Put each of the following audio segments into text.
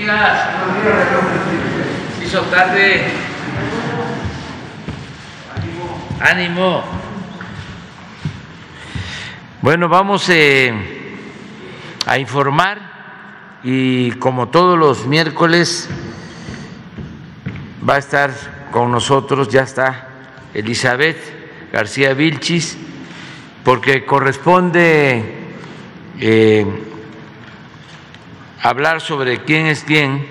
días. Hizo tarde. Ánimo. Bueno, vamos eh, a informar y como todos los miércoles va a estar con nosotros, ya está Elizabeth García Vilchis, porque corresponde eh, hablar sobre quién es quién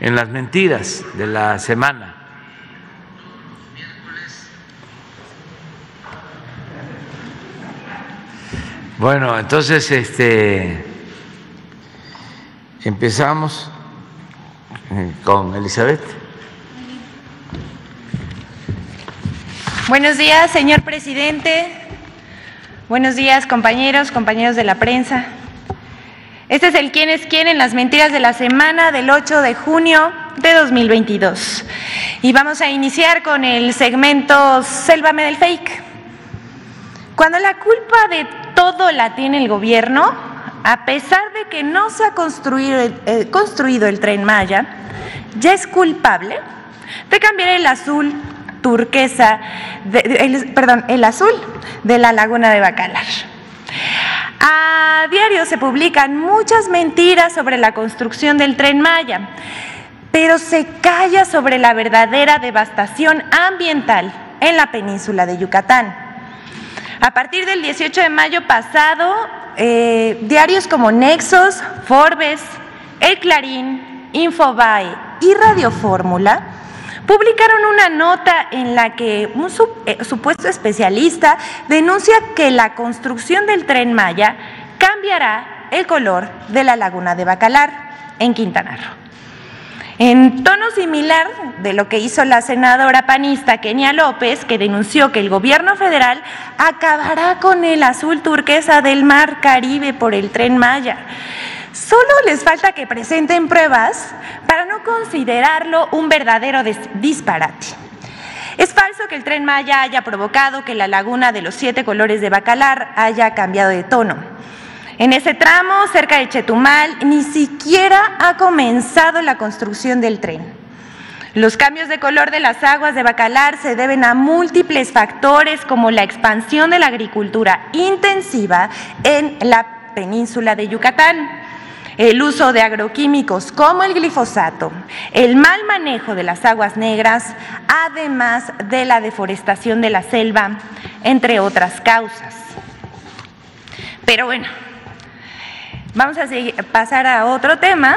en las mentiras de la semana. Bueno, entonces este empezamos eh, con Elizabeth. Buenos días, señor presidente. Buenos días, compañeros, compañeros de la prensa. Este es el quién es quién en las mentiras de la semana del 8 de junio de 2022. Y vamos a iniciar con el segmento Sélvame del Fake. Cuando la culpa de todo la tiene el gobierno, a pesar de que no se ha construido, eh, construido el tren Maya, ya es culpable de cambiar el azul turquesa, perdón, el azul de la laguna de Bacalar. A diario se publican muchas mentiras sobre la construcción del tren Maya, pero se calla sobre la verdadera devastación ambiental en la península de Yucatán. A partir del 18 de mayo pasado, eh, diarios como Nexos, Forbes, El Clarín, Infobae y Radio Fórmula publicaron una nota en la que un eh, supuesto especialista denuncia que la construcción del tren Maya cambiará el color de la laguna de Bacalar en Quintana Roo. En tono similar de lo que hizo la senadora panista Kenia López, que denunció que el gobierno federal acabará con el azul turquesa del mar Caribe por el tren Maya. Solo les falta que presenten pruebas para no considerarlo un verdadero disparate. Es falso que el tren Maya haya provocado que la laguna de los siete colores de Bacalar haya cambiado de tono. En ese tramo, cerca de Chetumal, ni siquiera ha comenzado la construcción del tren. Los cambios de color de las aguas de Bacalar se deben a múltiples factores como la expansión de la agricultura intensiva en la península de Yucatán el uso de agroquímicos como el glifosato, el mal manejo de las aguas negras, además de la deforestación de la selva, entre otras causas. Pero bueno, vamos a pasar a otro tema.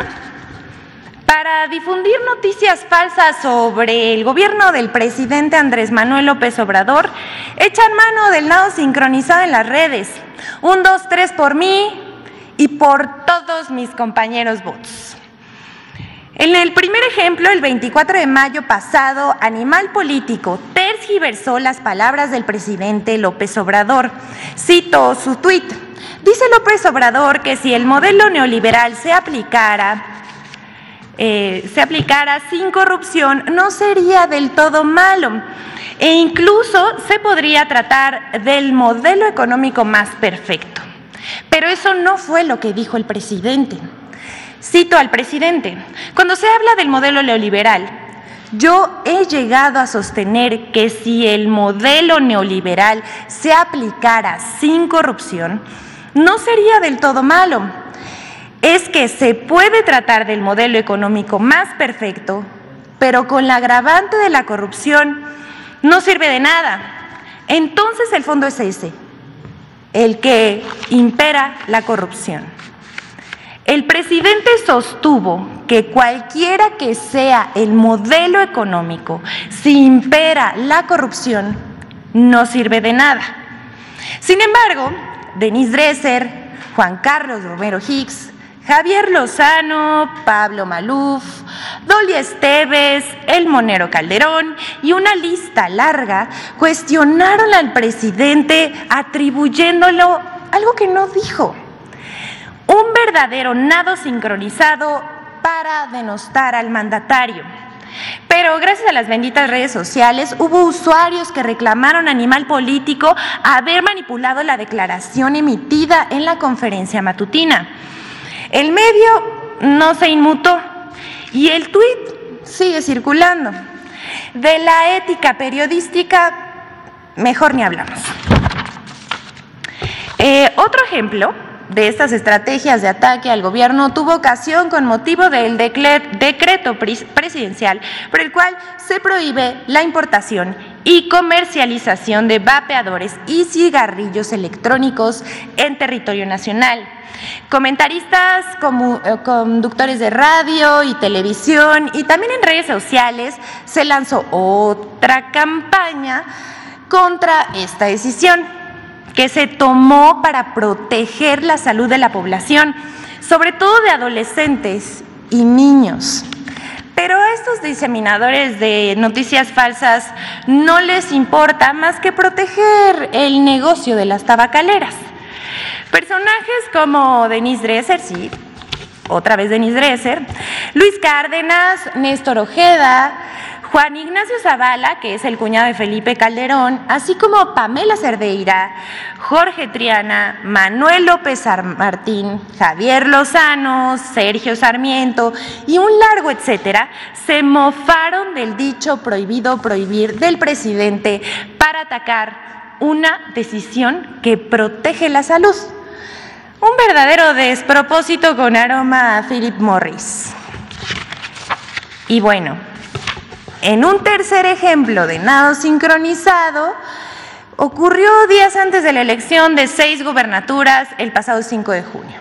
Para difundir noticias falsas sobre el gobierno del presidente Andrés Manuel López Obrador, echan mano del nado sincronizado en las redes. Un, dos, tres por mí, y por todos mis compañeros votos. En el primer ejemplo, el 24 de mayo pasado, Animal Político tergiversó las palabras del presidente López Obrador. Cito su tuit. Dice López Obrador que si el modelo neoliberal se aplicara, eh, se aplicara sin corrupción, no sería del todo malo. E incluso se podría tratar del modelo económico más perfecto. Pero eso no fue lo que dijo el presidente. Cito al presidente, cuando se habla del modelo neoliberal, yo he llegado a sostener que si el modelo neoliberal se aplicara sin corrupción, no sería del todo malo. Es que se puede tratar del modelo económico más perfecto, pero con la agravante de la corrupción no sirve de nada. Entonces el fondo es ese, el que impera la corrupción. El presidente sostuvo que cualquiera que sea el modelo económico, si impera la corrupción, no sirve de nada. Sin embargo, Denis Dresser, Juan Carlos Romero Hicks, Javier Lozano, Pablo Maluf, Dolly Esteves, El Monero Calderón y una lista larga cuestionaron al presidente atribuyéndolo algo que no dijo. Un verdadero nado sincronizado para denostar al mandatario. Pero gracias a las benditas redes sociales hubo usuarios que reclamaron Animal Político haber manipulado la declaración emitida en la conferencia matutina. El medio no se inmutó y el tuit sigue circulando. De la ética periodística, mejor ni hablamos. Eh, otro ejemplo de estas estrategias de ataque al gobierno tuvo ocasión con motivo del decreto presidencial por el cual se prohíbe la importación y comercialización de vapeadores y cigarrillos electrónicos en territorio nacional. Comentaristas, eh, conductores de radio y televisión y también en redes sociales se lanzó otra campaña contra esta decisión que se tomó para proteger la salud de la población, sobre todo de adolescentes y niños. Pero a estos diseminadores de noticias falsas no les importa más que proteger el negocio de las tabacaleras. Personajes como Denise Dresser, sí, otra vez Denise Dresser, Luis Cárdenas, Néstor Ojeda, Juan Ignacio Zavala, que es el cuñado de Felipe Calderón, así como Pamela Cerdeira, Jorge Triana, Manuel López Martín, Javier Lozano, Sergio Sarmiento y un largo etcétera, se mofaron del dicho prohibido prohibir del presidente para atacar una decisión que protege la salud. Un verdadero despropósito con aroma a Philip Morris. Y bueno, en un tercer ejemplo de nado sincronizado, ocurrió días antes de la elección de seis gubernaturas el pasado 5 de junio.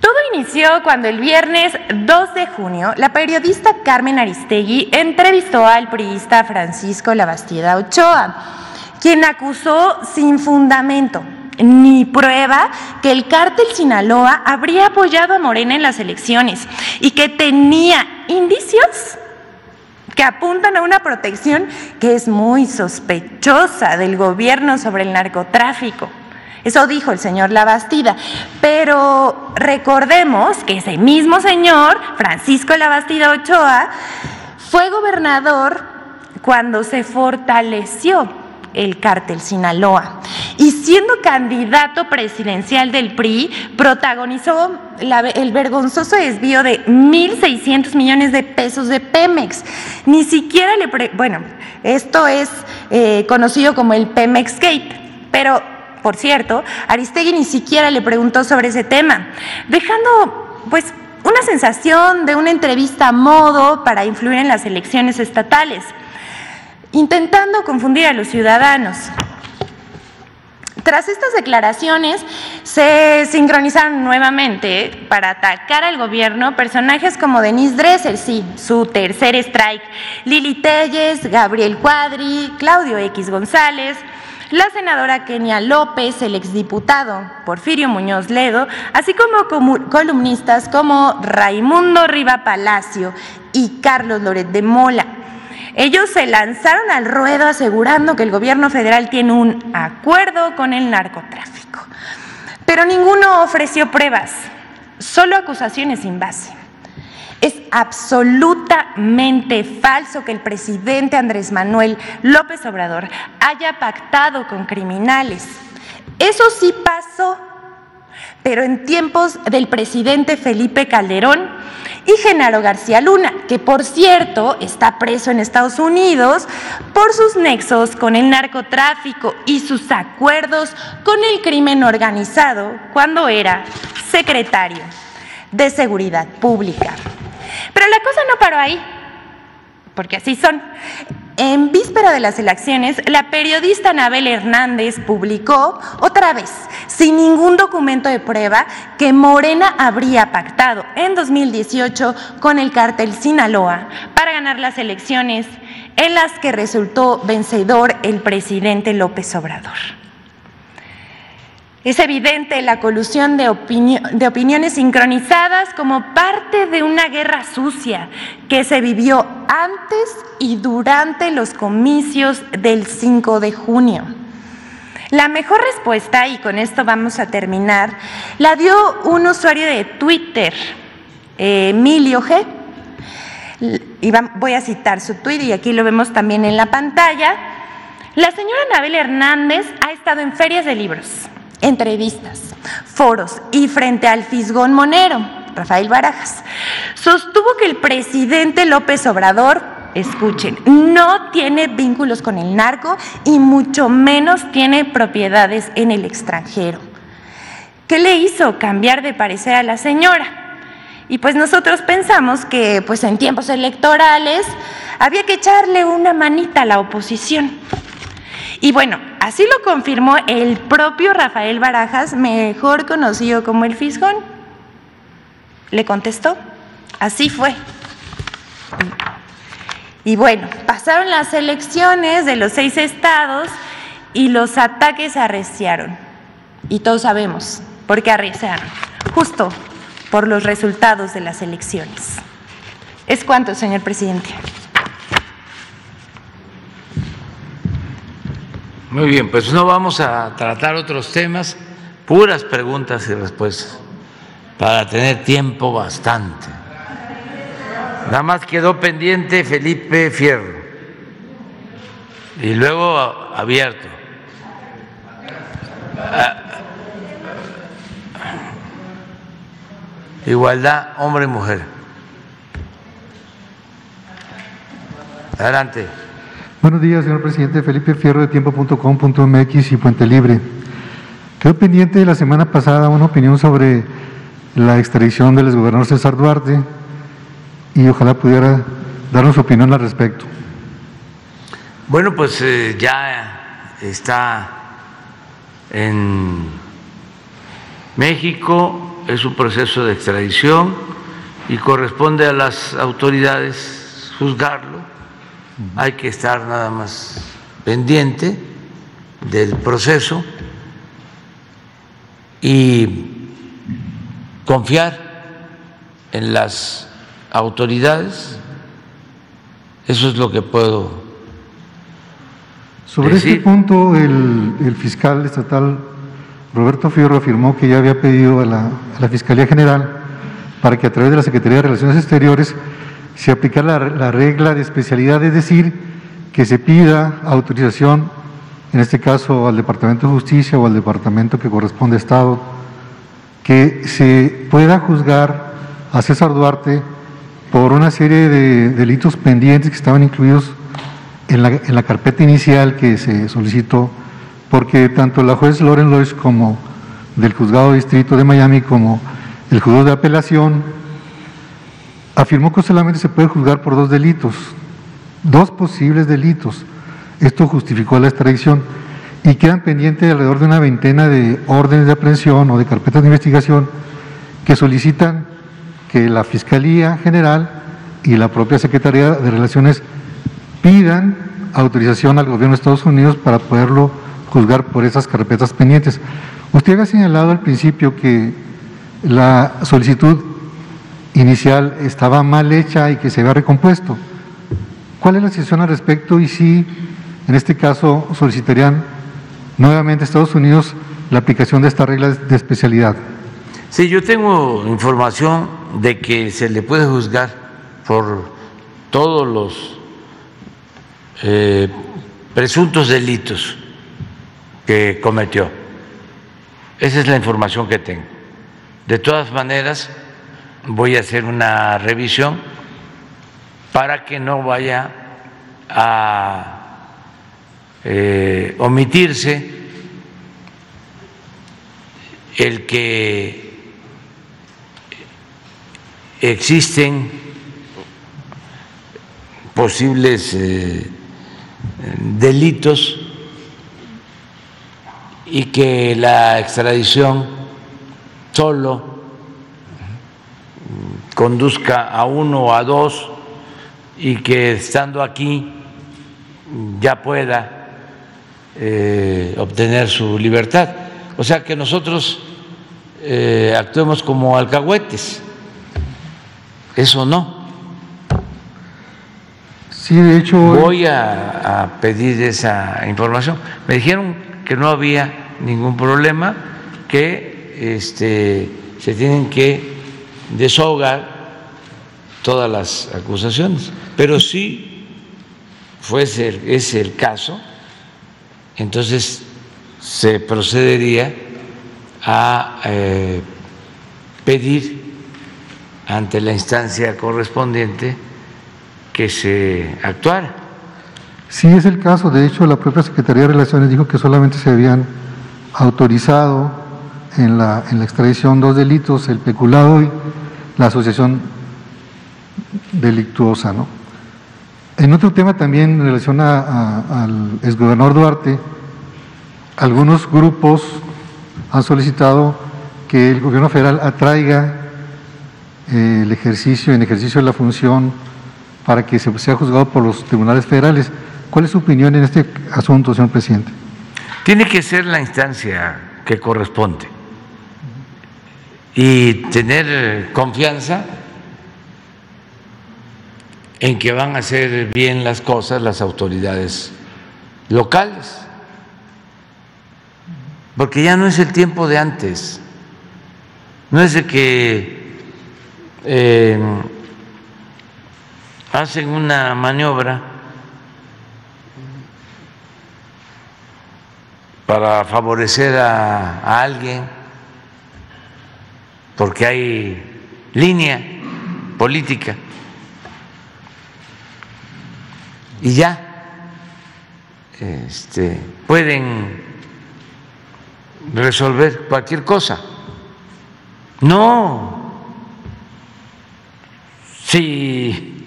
Todo inició cuando el viernes 2 de junio la periodista Carmen Aristegui entrevistó al priista Francisco Labastida Ochoa, quien acusó sin fundamento ni prueba que el cártel Sinaloa habría apoyado a Morena en las elecciones y que tenía indicios que apuntan a una protección que es muy sospechosa del gobierno sobre el narcotráfico. Eso dijo el señor Labastida. Pero recordemos que ese mismo señor, Francisco Labastida Ochoa, fue gobernador cuando se fortaleció el cártel Sinaloa. Y siendo candidato presidencial del PRI, protagonizó el vergonzoso desvío de 1.600 millones de pesos de Pemex. Ni siquiera le... bueno, esto es eh, conocido como el Pemex Gate, pero por cierto, Aristegui ni siquiera le preguntó sobre ese tema, dejando pues una sensación de una entrevista a modo para influir en las elecciones estatales intentando confundir a los ciudadanos. Tras estas declaraciones, se sincronizaron nuevamente para atacar al gobierno personajes como Denise Dresser, sí, su tercer strike, Lili Telles, Gabriel Cuadri, Claudio X González, la senadora Kenia López, el exdiputado Porfirio Muñoz Ledo, así como columnistas como Raimundo Riva Palacio y Carlos Loret de Mola. Ellos se lanzaron al ruedo asegurando que el gobierno federal tiene un acuerdo con el narcotráfico. Pero ninguno ofreció pruebas, solo acusaciones sin base. Es absolutamente falso que el presidente Andrés Manuel López Obrador haya pactado con criminales. Eso sí pasó, pero en tiempos del presidente Felipe Calderón y Genaro García Luna, que por cierto está preso en Estados Unidos por sus nexos con el narcotráfico y sus acuerdos con el crimen organizado cuando era secretario de Seguridad Pública. Pero la cosa no paró ahí, porque así son. En víspera de las elecciones, la periodista Anabel Hernández publicó otra vez, sin ningún documento de prueba, que Morena habría pactado en 2018 con el cártel Sinaloa para ganar las elecciones en las que resultó vencedor el presidente López Obrador. Es evidente la colusión de, opiniones sincronizadas como parte de una guerra sucia que se vivió antes y durante los comicios del 5 de junio. La mejor respuesta, y con esto vamos a terminar, la dio un usuario de Twitter, Emilio G. Y voy a citar su tweet y aquí lo vemos también en la pantalla. La señora Anabel Hernández ha estado en ferias de libros entrevistas, foros y frente al Fisgón Monero. Rafael Barajas, sostuvo que el presidente López Obrador, escuchen, no tiene vínculos con el narco y mucho menos tiene propiedades en el extranjero. ¿Qué le hizo cambiar de parecer a la señora? Y pues nosotros pensamos que pues en tiempos electorales había que echarle una manita a la oposición. Y bueno, así lo confirmó el propio Rafael Barajas, mejor conocido como el Fisgón. Le contestó, así fue. Y bueno, pasaron las elecciones de los seis estados y los ataques arreciaron. Y todos sabemos por qué arreciaron. Justo por los resultados de las elecciones. Es cuanto, señor presidente. Muy bien, pues no vamos a tratar otros temas, puras preguntas y respuestas, para tener tiempo bastante. Nada más quedó pendiente Felipe Fierro y luego abierto. Ah, igualdad hombre y mujer. Adelante. Buenos días, señor presidente. Felipe Fierro de tiempo.com.mx y Puente Libre. Quedó pendiente la semana pasada una opinión sobre la extradición del exgobernador César Duarte y ojalá pudiera darnos su opinión al respecto. Bueno, pues eh, ya está en México, es un proceso de extradición y corresponde a las autoridades juzgarlo. Hay que estar nada más pendiente del proceso y confiar en las autoridades. Eso es lo que puedo Sobre este punto, el, el fiscal estatal Roberto Fierro afirmó que ya había pedido a la, Fiscalía General para que a través de la Secretaría de Relaciones Exteriores se aplicara la, regla de especialidad, es decir, que se pida autorización, en este caso al Departamento de Justicia o al Departamento que corresponde a Estado, que se pueda juzgar a César Duarte por una serie de delitos pendientes que estaban incluidos en la, en la carpeta inicial que se solicitó porque tanto la juez Loren Lois como del juzgado distrito de Miami como el juzgado de apelación afirmó que solamente se puede juzgar por dos delitos, dos posibles delitos. Esto justificó la extradición y quedan pendientes alrededor de una veintena de órdenes de aprehensión o de carpetas de investigación que solicitan que la Fiscalía General y la propia Secretaría de Relaciones pidan autorización al gobierno de Estados Unidos para poderlo juzgar por esas carpetas pendientes. Usted había señalado al principio que la solicitud inicial estaba mal hecha y que se había recompuesto. ¿Cuál es la decisión al respecto y si en este caso solicitarían nuevamente a Estados Unidos la aplicación de esta regla de especialidad? Sí, yo tengo información de que se le puede juzgar por todos los eh, presuntos delitos que cometió. Esa es la información que tengo. De todas maneras, voy a hacer una revisión para que no vaya a eh, omitirse el que existen posibles eh, delitos y que la extradición solo conduzca a uno o a dos y que estando aquí ya pueda eh, obtener su libertad. O sea que nosotros eh, actuemos como alcahuetes. Eso no. Sí, de hecho. Voy a, a pedir esa información. Me dijeron que no había ningún problema, que este, se tienen que desahogar todas las acusaciones. Pero si fuese ese el caso, entonces se procedería a eh, pedir ante la instancia correspondiente que se actuara. Sí, es el caso. De hecho, la propia Secretaría de Relaciones dijo que solamente se habían autorizado en la, en la extradición dos delitos, el peculado y la asociación delictuosa. ¿no? En otro tema también en relación a, al exgobernador Duarte, algunos grupos han solicitado que el gobierno federal atraiga eh, el ejercicio, en ejercicio de la función, para que se sea juzgado por los tribunales federales. ¿Cuál es su opinión en este asunto, señor presidente? Tiene que ser la instancia que corresponde y tener confianza en que van a hacer bien las cosas las autoridades locales, porque ya no es el tiempo de antes, no es de que eh, hacen una maniobra para favorecer a, a alguien, porque hay línea política. y ya este, pueden resolver cualquier cosa. No, si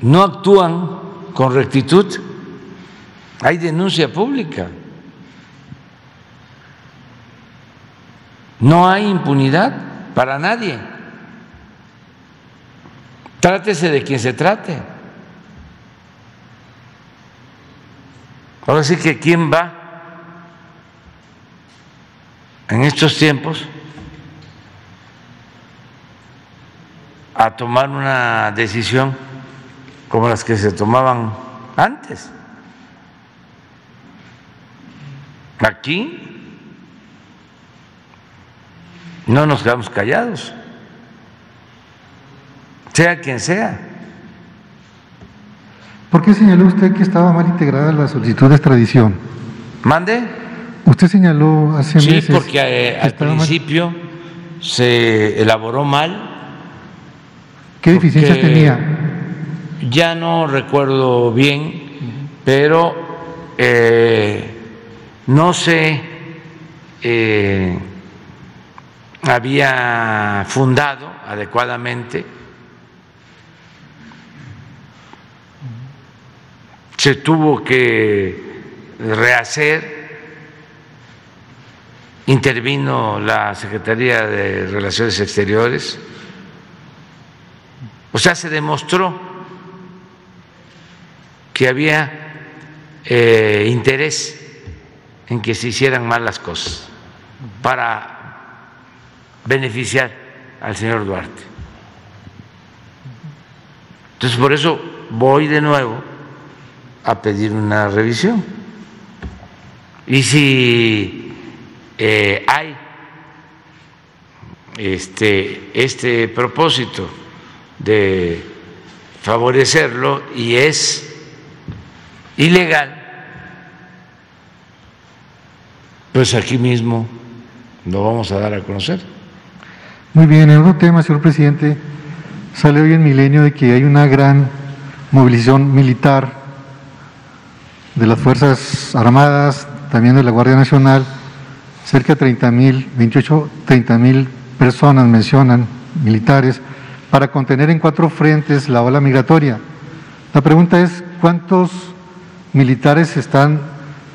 no actúan con rectitud, hay denuncia pública. No hay impunidad para nadie. Trátese de quien se trate. Ahora sí que quién va en estos tiempos a tomar una decisión como las que se tomaban antes. Aquí no nos quedamos callados, sea quien sea. ¿Por qué señaló usted que estaba mal integrada la solicitud de extradición? ¿Mande? Usted señaló hace sí, Sí, porque eh, al principio se elaboró mal. ¿Qué deficiencias tenía? Ya no recuerdo bien, pero eh, no se eh, había fundado adecuadamente se tuvo que rehacer, intervino la Secretaría de Relaciones Exteriores, o sea, se demostró que había eh, interés en que se hicieran mal las cosas para beneficiar al señor Duarte. Entonces, por eso voy de nuevo a pedir una revisión. Y si eh, hay este, este propósito de favorecerlo y es ilegal, pues aquí mismo lo vamos a dar a conocer. Muy bien, en otro tema, señor presidente, sale hoy en Milenio de que hay una gran movilización militar de las Fuerzas Armadas, también de la Guardia Nacional, cerca de 30 mil, 28, 30 mil personas mencionan, militares, para contener en cuatro frentes la ola migratoria. La pregunta es, ¿cuántos militares se están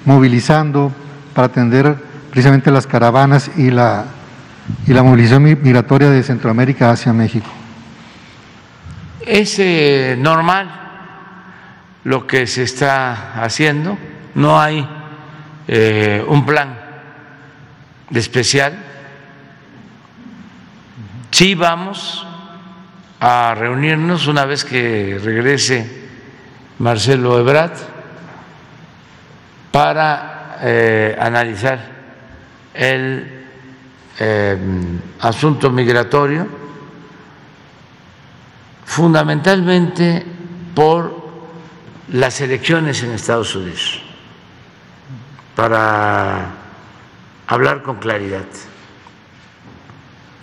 movilizando para atender precisamente las caravanas y la, y la movilización migratoria de Centroamérica hacia México? Es eh, normal lo que se está haciendo, no hay eh, un plan de especial. Sí vamos a reunirnos una vez que regrese Marcelo Ebrat para eh, analizar el eh, asunto migratorio, fundamentalmente por las elecciones en Estados Unidos para hablar con claridad.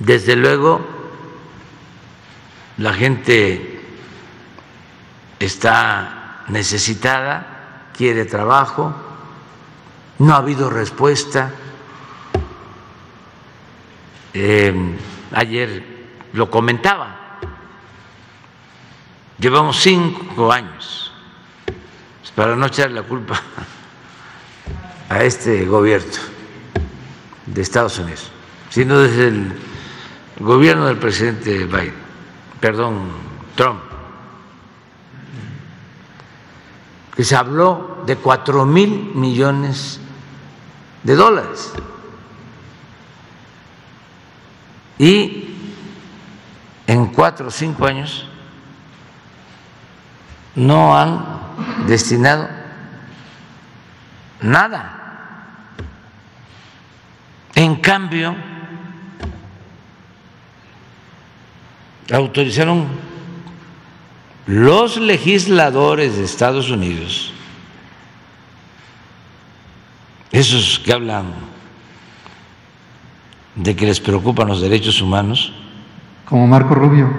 Desde luego la gente está necesitada, quiere trabajo, no ha habido respuesta. Eh, ayer lo comentaba, llevamos cinco años, para no echar la culpa a este gobierno de Estados Unidos, sino desde el gobierno del presidente Biden, perdón, Trump, que se habló de cuatro mil millones de dólares. Y en cuatro o cinco años no han destinado nada. En cambio, autorizaron los legisladores de Estados Unidos, esos que hablan de que les preocupan los derechos humanos, como Marco Rubio,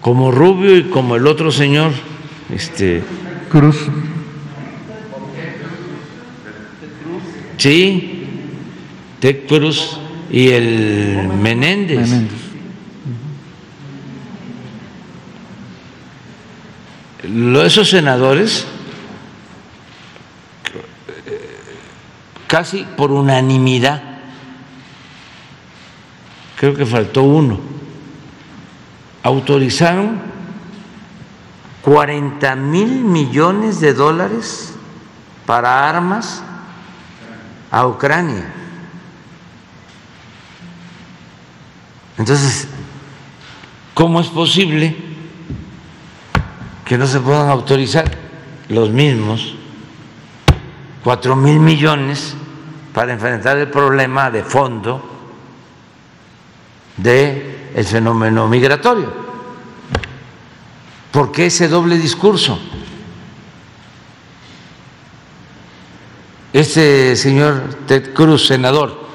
como Rubio y como el otro señor, este Cruz, sí, Ted Cruz y el Menéndez. Menéndez. Esos senadores, eh, casi por unanimidad, creo que faltó uno, autorizaron 40 mil millones de dólares para armas a Ucrania. Entonces, ¿cómo es posible que no se puedan autorizar los mismos cuatro mil millones para enfrentar el problema de fondo del el fenómeno migratorio? ¿Por qué ese doble discurso? Este señor Ted Cruz, senador,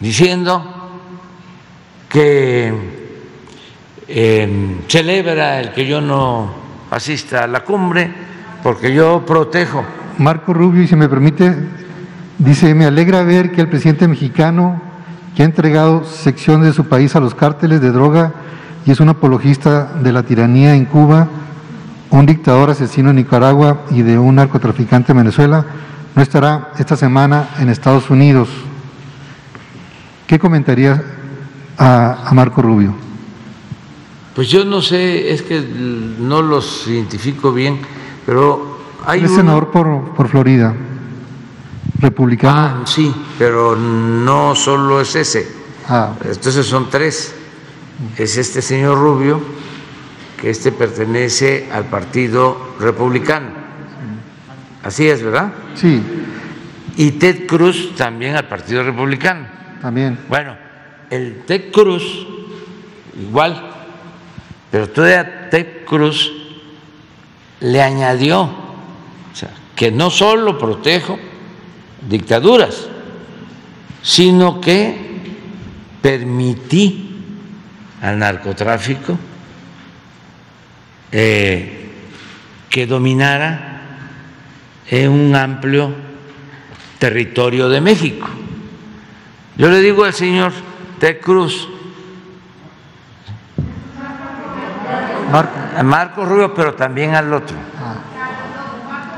diciendo que eh, celebra el que yo no asista a la cumbre porque yo protejo. Marco Rubio, y si me permite, dice, me alegra ver que el presidente mexicano, que ha entregado secciones de su país a los cárteles de droga y es un apologista de la tiranía en Cuba, un dictador asesino en Nicaragua y de un narcotraficante en Venezuela, no estará esta semana en Estados Unidos. ¿Qué comentaría a, a Marco Rubio? Pues yo no sé, es que no los identifico bien, pero hay es senador por, por Florida, republicano. Ah, sí, pero no solo es ese. Ah, Entonces son tres. Es este señor Rubio, que este pertenece al Partido Republicano. Así es, ¿verdad? sí, Y Ted Cruz también al Partido Republicano. también. Bueno, el Ted Cruz, igual, pero todavía Ted Cruz le añadió o sea, que no solo protejo dictaduras, sino que permití al narcotráfico eh, que dominara en un amplio territorio de México. Yo le digo al señor Ted Cruz, Marco, a Marco Rubio, pero también al otro,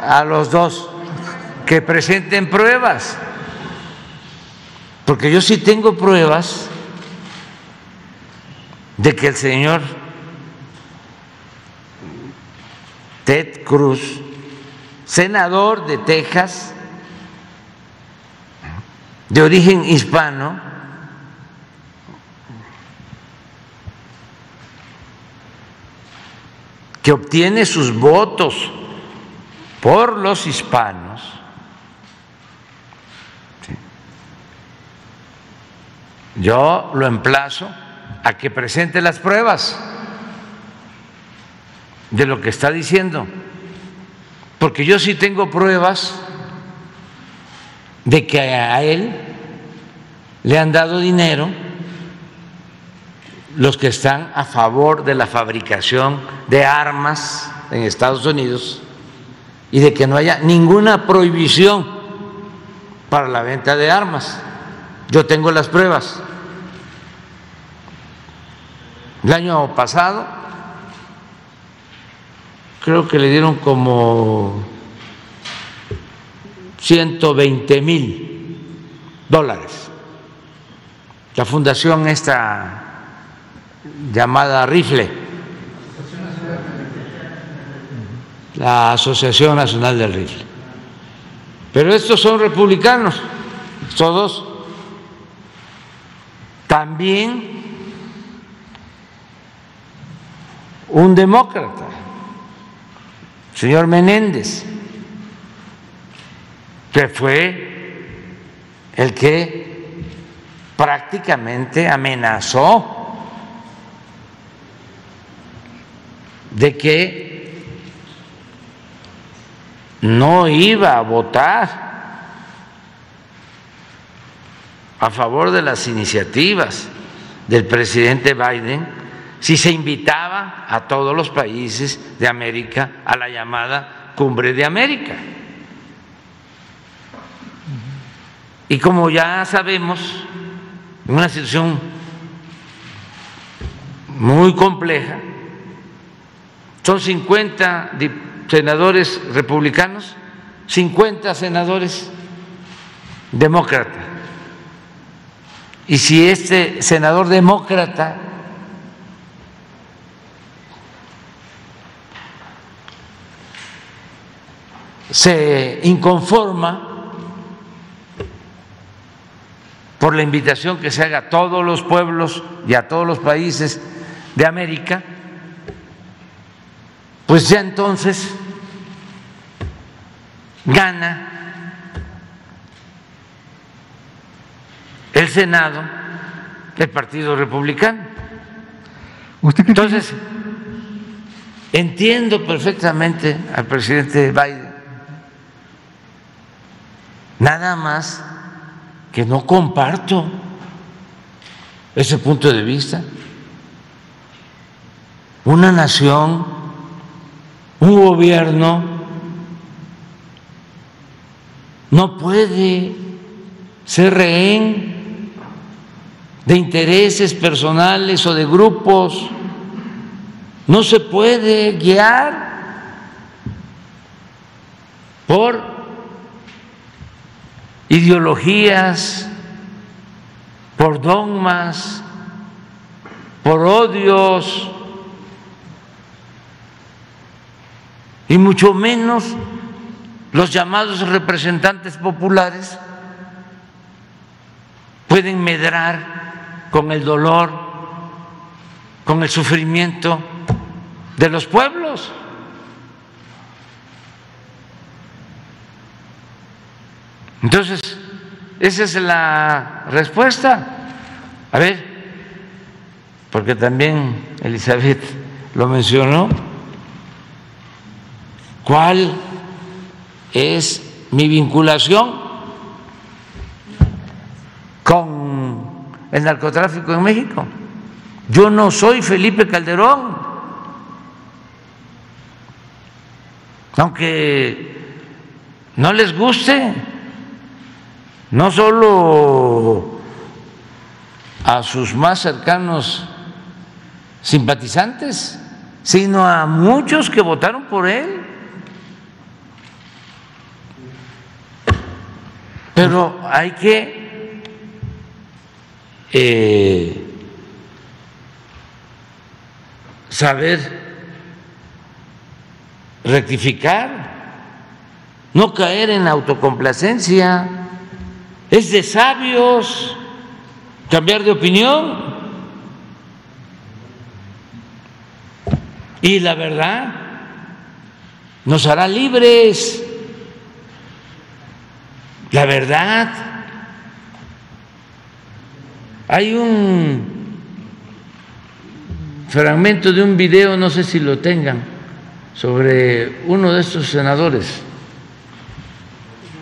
a los dos, que presenten pruebas, porque yo sí tengo pruebas de que el señor Ted Cruz, senador de Texas, de origen hispano, que obtiene sus votos por los hispanos, yo lo emplazo a que presente las pruebas de lo que está diciendo, porque yo sí tengo pruebas de que a él le han dado dinero los que están a favor de la fabricación de armas en Estados Unidos y de que no haya ninguna prohibición para la venta de armas. Yo tengo las pruebas. El año pasado creo que le dieron como 120 mil dólares. La fundación esta llamada Rifle, la Asociación Nacional del Rifle. Pero estos son republicanos, todos. También un demócrata, señor Menéndez, que fue el que prácticamente amenazó de que no iba a votar a favor de las iniciativas del presidente Biden si se invitaba a todos los países de América a la llamada Cumbre de América. Y como ya sabemos, una situación muy compleja, son 50 senadores republicanos, 50 senadores demócratas. Y si este senador demócrata se inconforma por la invitación que se haga a todos los pueblos y a todos los países de América, pues ya entonces gana el Senado el Partido Republicano. entonces, entiendo perfectamente al presidente Biden, nada más que no comparto ese punto de vista. Una nación un gobierno no puede ser rehén de intereses personales o de grupos, no se puede guiar por ideologías, por dogmas, por odios, y mucho menos los llamados representantes populares pueden medrar con el dolor, con el sufrimiento de los pueblos. Entonces, esa es la respuesta. A ver, porque también Elizabeth lo mencionó, ¿Cuál es mi vinculación con el narcotráfico en México? Yo no soy Felipe Calderón, aunque no les guste, no solo a sus más cercanos simpatizantes, sino a muchos que votaron por él. Pero hay que eh, saber rectificar, no caer en autocomplacencia. Es de sabios cambiar de opinión. Y la verdad nos hará libres la verdad. Hay un fragmento de un video, no sé si lo tengan, sobre uno de estos senadores.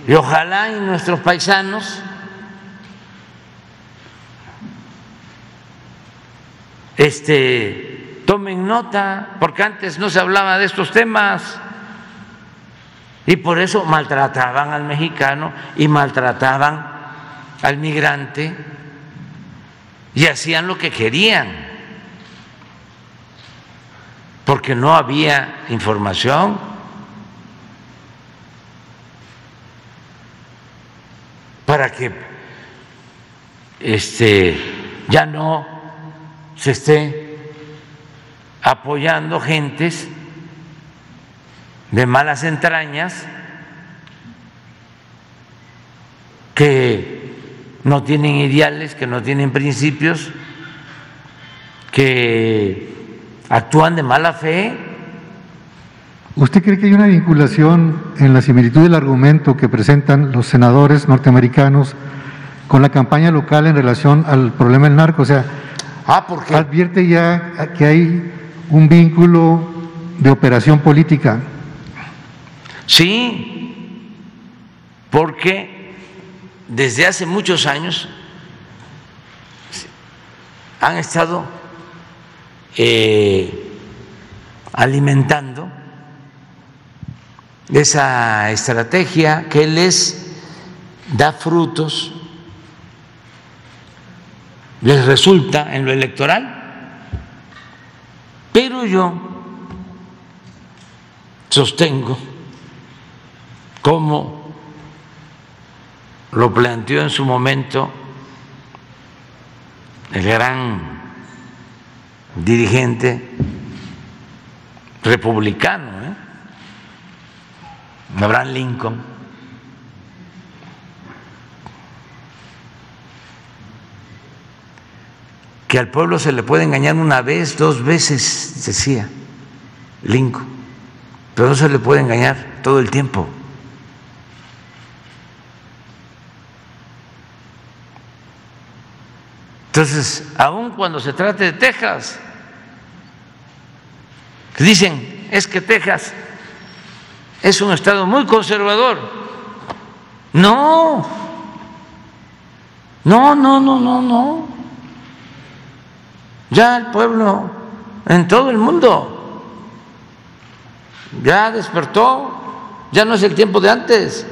Y ojalá y nuestros paisanos este, tomen nota, porque antes no se hablaba de estos temas. Y por eso maltrataban al mexicano y maltrataban al migrante y hacían lo que querían, porque no había información. Para que este, ya no se esté apoyando gentes de malas entrañas que no tienen ideales, que no tienen principios, que actúan de mala fe. ¿Usted cree que hay una vinculación en la similitud del argumento que presentan los senadores norteamericanos con la campaña local en relación al problema del narco? O sea, ah, porque advierte ya que hay un vínculo de operación política. Sí, porque desde hace muchos años han estado eh, alimentando esa estrategia que les da frutos, les resulta en lo electoral, pero yo sostengo como lo planteó en su momento el gran dirigente republicano. Abraham Lincoln, que al pueblo se le puede engañar una vez, dos veces, decía Lincoln, pero no se le puede engañar todo el tiempo. Entonces, aun cuando se trate de Texas, dicen, es que Texas es un estado muy conservador. No, no, no, no, no, no. Ya el pueblo en todo el mundo ya despertó, ya no es el tiempo de antes.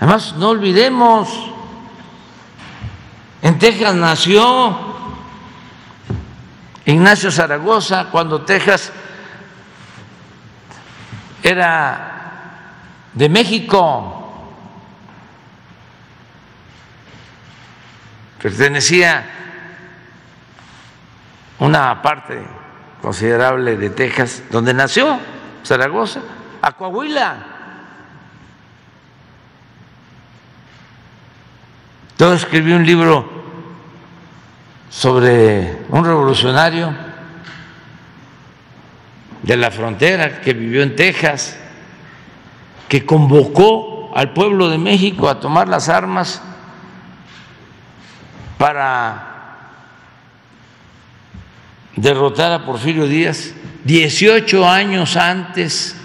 Además, no olvidemos en Texas nació Ignacio Zaragoza cuando Texas era de México, pertenecía una parte considerable de Texas, donde nació Zaragoza, a Coahuila. Yo escribí un libro sobre un revolucionario de la frontera que vivió en Texas, que convocó al pueblo de México a tomar las armas para derrotar a Porfirio Díaz 18 años antes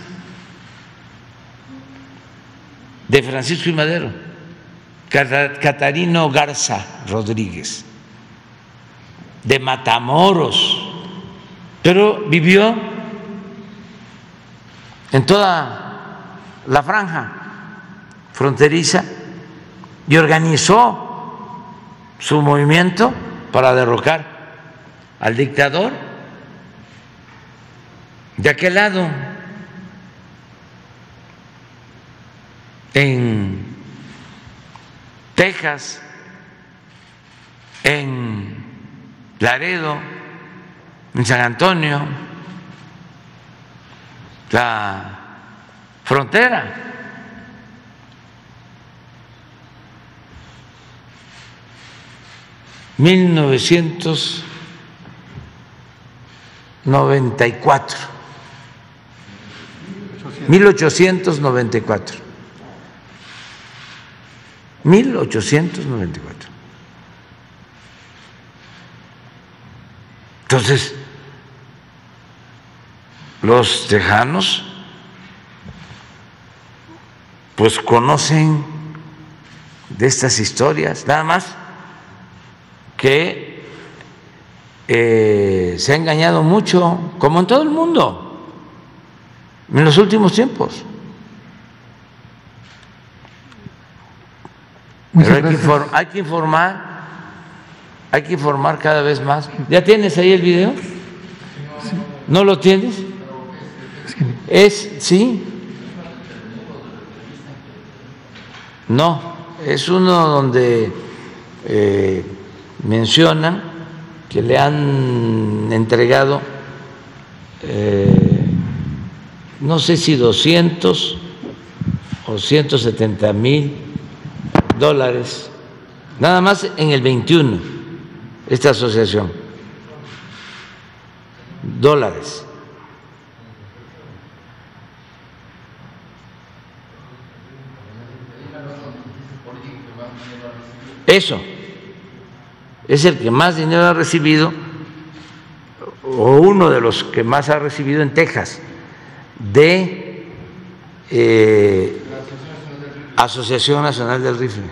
de Francisco y Madero. Catarino Garza Rodríguez, de Matamoros, pero vivió en toda la franja fronteriza y organizó su movimiento para derrocar al dictador de aquel lado en Texas, en Laredo, en San Antonio, la frontera. Mil novecientos noventa y cuatro. Mil ochocientos noventa y cuatro. 1894. Entonces, los tejanos pues conocen de estas historias, nada más que eh, se ha engañado mucho, como en todo el mundo, en los últimos tiempos. Pero hay que, hay que, informar, hay que informar cada vez más. ¿Ya tienes ahí el video? ¿No lo tienes? Es, sí. No, es uno donde eh, mencionan que le han entregado, eh, no sé si 200 o 170 mil dólares, nada más en el 21, esta asociación, dólares. Eso es el que más dinero ha recibido o uno de los que más ha recibido en Texas de eh, Asociación Nacional del Rifle.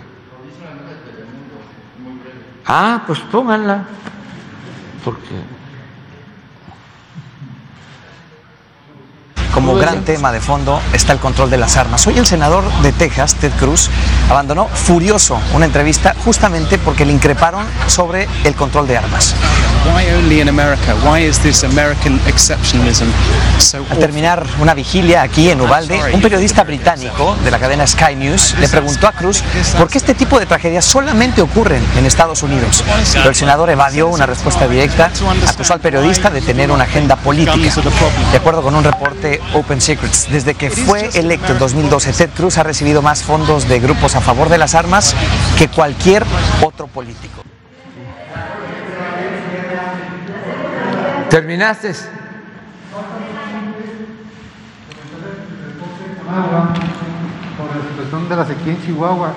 Ah, pues pónganla, porque como gran tema de fondo está el control de las armas. Hoy el senador de Texas, Ted Cruz, abandonó furioso una entrevista justamente porque le increparon sobre el control de armas. Al terminar una vigilia aquí en Ubalde, un periodista británico de la cadena Sky News le preguntó a Cruz por qué este tipo de tragedias solamente ocurren en Estados Unidos. Pero el senador evadió una respuesta directa, acusó al periodista de tener una agenda política. De acuerdo con un reporte Open Secrets. Desde que fue electo en 2012, Ted Cruz ha recibido más fondos de grupos a favor de las armas que cualquier otro político. ¿Terminaste? Por la situación de la sequía en Chihuahua,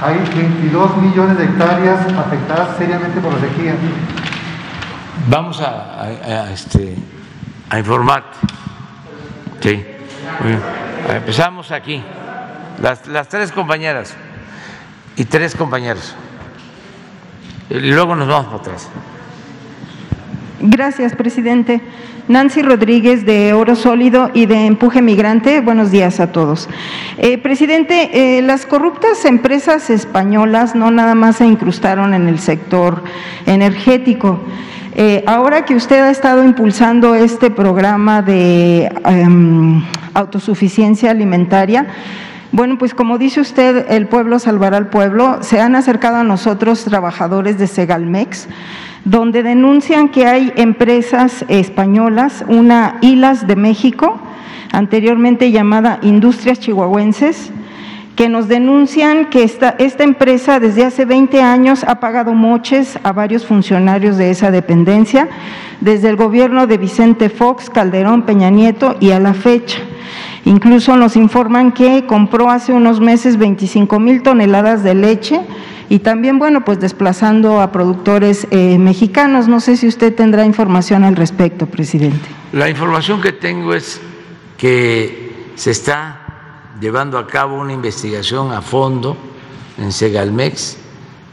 hay 22 millones de hectáreas afectadas seriamente por la sequía. Vamos a, este, a informarte. Sí, Empezamos aquí. Las, las tres compañeras y tres compañeros. Y luego nos vamos para atrás. Gracias, presidente. Nancy Rodríguez de Oro Sólido y de Empuje Migrante. Buenos días a todos. Eh, presidente, eh, las corruptas empresas españolas no nada más se incrustaron en el sector energético. Eh, ahora que usted ha estado impulsando este programa de em, autosuficiencia alimentaria, bueno, pues como dice usted, el pueblo salvará al pueblo, se han acercado a nosotros trabajadores de Segalmex, donde denuncian que hay empresas españolas, una Hilas de México, anteriormente llamada Industrias Chihuahuenses, que nos denuncian que esta, esta empresa desde hace 20 años ha pagado moches a varios funcionarios de esa dependencia, desde el gobierno de Vicente Fox, Calderón, Peña Nieto y a la fecha. Incluso nos informan que compró hace unos meses 25 mil toneladas de leche y también, bueno, pues desplazando a productores eh, mexicanos. No sé si usted tendrá información al respecto, presidente. La información que tengo es que se está llevando a cabo una investigación a fondo en Segalmex,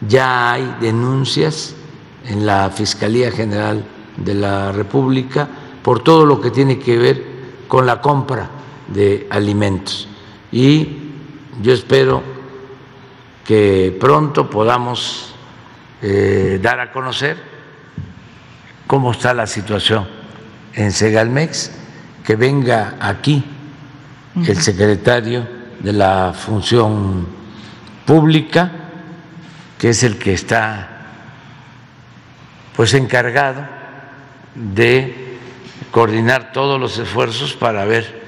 ya hay denuncias en la Fiscalía General de la República por todo lo que tiene que ver con la compra de alimentos. Y yo espero que pronto podamos eh, dar a conocer cómo está la situación en Segalmex, que venga aquí el secretario de la Función Pública, que es el que está pues encargado de coordinar todos los esfuerzos para ver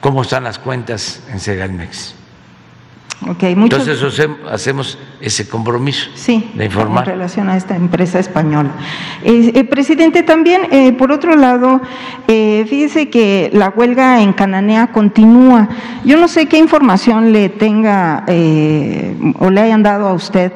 cómo están las cuentas en Segalmex. Entonces hacemos ese compromiso de informar. En relación a esta empresa española. Eh, presidente, también, eh, por otro lado, eh, fíjese que la huelga en Cananea continúa. Yo no sé qué información le tenga o le hayan dado a usted,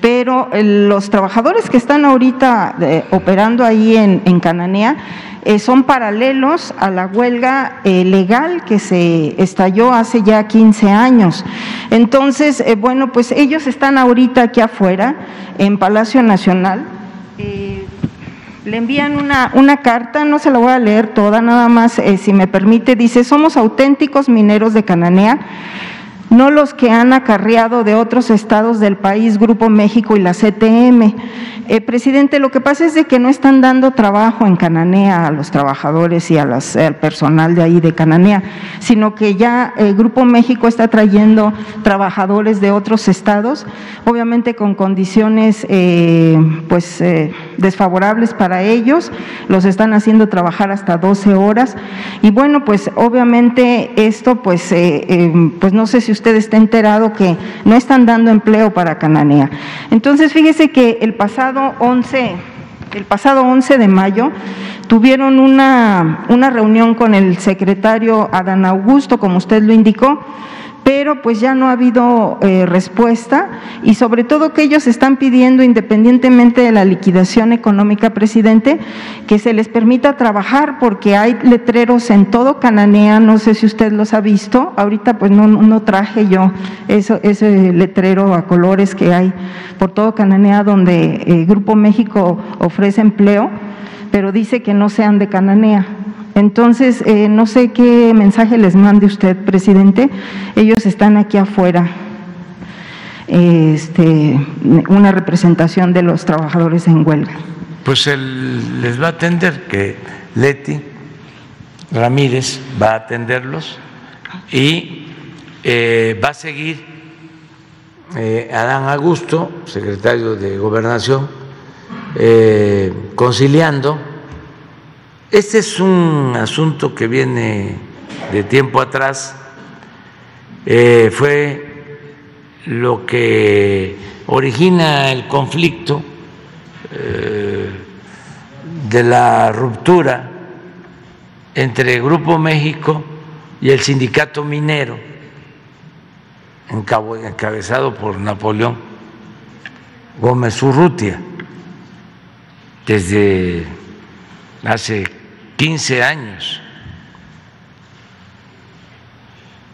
pero los trabajadores que están ahorita operando ahí en, en Cananea, eh, son paralelos a la huelga eh, legal que se estalló hace ya 15 años. Entonces, eh, bueno, pues ellos están ahorita aquí afuera, en Palacio Nacional. le envían una, una, carta, no se la voy a leer toda, nada más, si me permite, dice, somos auténticos mineros de Cananea no los que han acarreado de otros estados del país, Grupo México y la CTM. Eh, presidente, lo que pasa es de que no están dando trabajo en Cananea a los trabajadores y a al personal de ahí de Cananea, sino que ya eh, Grupo México está trayendo trabajadores de otros estados, obviamente con condiciones eh, pues desfavorables para ellos, los están haciendo trabajar hasta 12 horas y bueno, pues obviamente esto pues, pues no sé si usted usted está enterado que no están dando empleo para Cananea. Entonces, fíjese que el pasado 11, el pasado 11 de mayo tuvieron una, una reunión con el secretario Adán Augusto, como usted lo indicó, pero pues ya no ha habido eh, respuesta y sobre todo que ellos están pidiendo, independientemente de la liquidación económica, presidente, que se les permita trabajar porque hay letreros en todo Cananea, no sé si usted los ha visto, ahorita pues no, no traje yo eso, ese letrero a colores que hay por todo Cananea donde el eh, Grupo México ofrece empleo, pero dice que no sean de Cananea. Entonces, eh, no sé qué mensaje les mande usted, presidente. Ellos están aquí afuera. Este, una representación de los trabajadores en huelga. Pues él les va a atender, que Leti Ramírez va a atenderlos y eh, va a seguir eh, Adán Augusto, secretario de Gobernación, conciliando este es un asunto que viene de tiempo atrás, eh, fue lo que origina el conflicto eh, de la ruptura entre Grupo México y el sindicato minero, encabezado por Napoleón Gómez Urrutia, desde hace 15 años.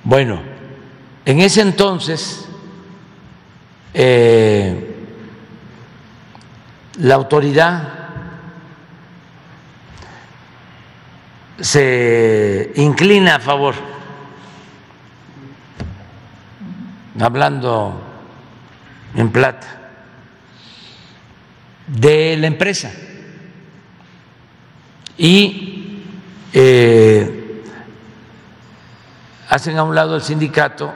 Bueno, en ese entonces eh, la autoridad se inclina a favor, hablando en plata, de la empresa y eh, hacen a un lado el sindicato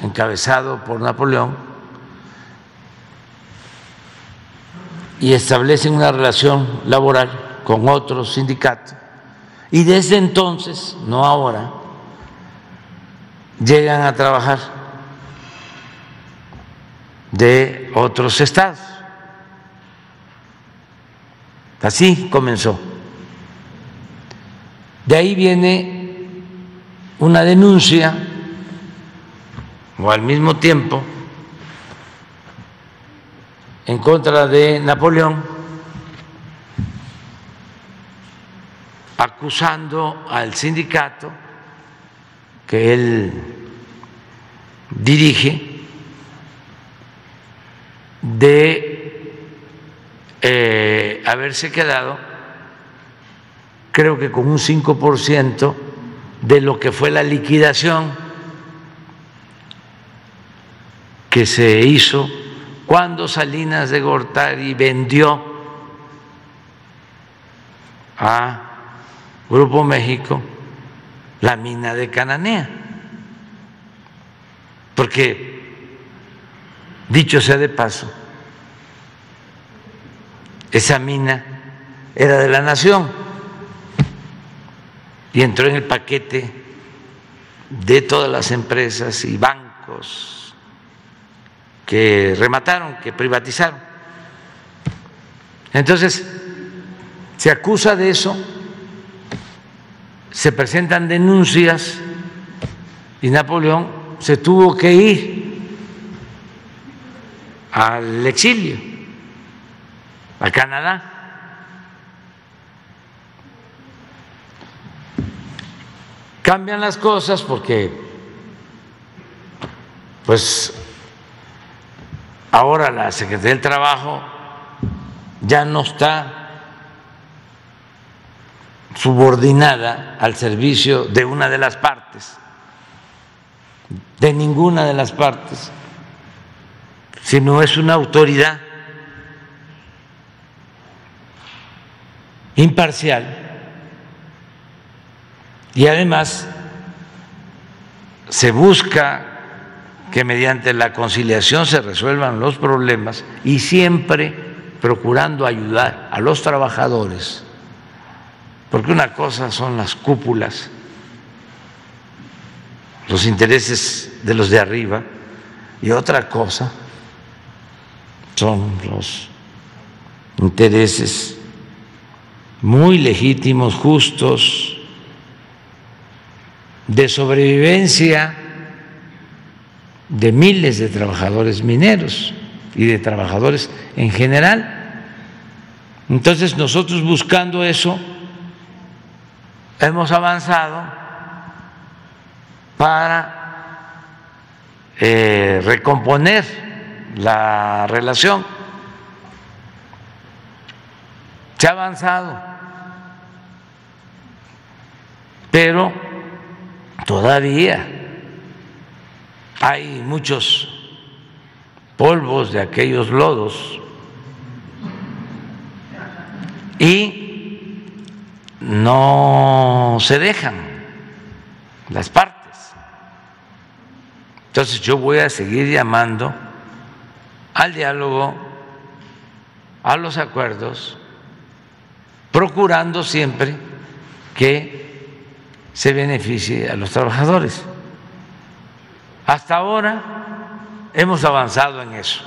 encabezado por Napoleón y establecen una relación laboral con otro sindicato y desde entonces, no ahora, llegan a trabajar de otros estados. Así comenzó. De ahí viene una denuncia, o al mismo tiempo, en contra de Napoleón, acusando al sindicato que él dirige de eh, haberse quedado creo que con un 5% de lo que fue la liquidación que se hizo cuando Salinas de Gortari vendió a Grupo México la mina de Cananea. Porque, dicho sea de paso, esa mina era de la nación y entró en el paquete de todas las empresas y bancos que remataron, que privatizaron. Entonces, se acusa de eso, se presentan denuncias y Napoleón se tuvo que ir al exilio, a Canadá. Cambian las cosas porque, pues, ahora la Secretaría del Trabajo ya no está subordinada al servicio de una de las partes, de ninguna de las partes, sino es una autoridad imparcial y además se busca que mediante la conciliación se resuelvan los problemas y siempre procurando ayudar a los trabajadores, porque una cosa son las cúpulas, los intereses de los de arriba, y otra cosa son los intereses muy legítimos, justos, de sobrevivencia de miles de trabajadores mineros y de trabajadores en general. Entonces nosotros buscando eso hemos avanzado para eh, recomponer la relación. Se ha avanzado, pero todavía hay muchos polvos de aquellos lodos y no se dejan las partes. Entonces yo voy a seguir llamando al diálogo, a los acuerdos, procurando siempre que se beneficie a los trabajadores. Hasta ahora hemos avanzado en eso,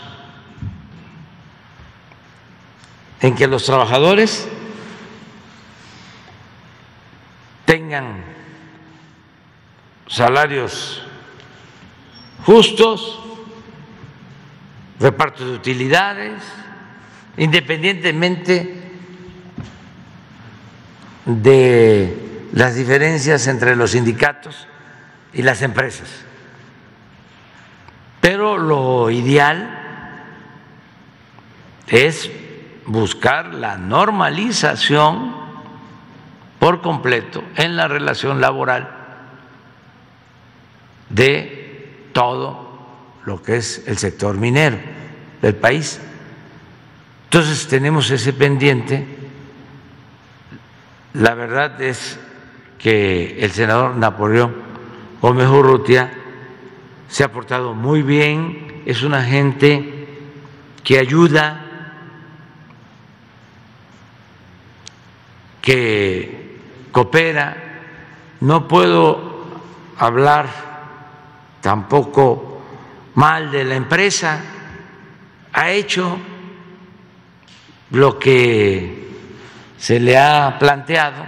en que los trabajadores tengan salarios justos, reparto de utilidades, independientemente de las diferencias entre los sindicatos y las empresas. Pero lo ideal es buscar la normalización por completo en la relación laboral de todo lo que es el sector minero del país. Entonces tenemos ese pendiente. La verdad es que el senador Napoleón Gómez Urrutia se ha portado muy bien, es una gente que ayuda, que coopera. No puedo hablar tampoco mal de la empresa, ha hecho lo que se le ha planteado,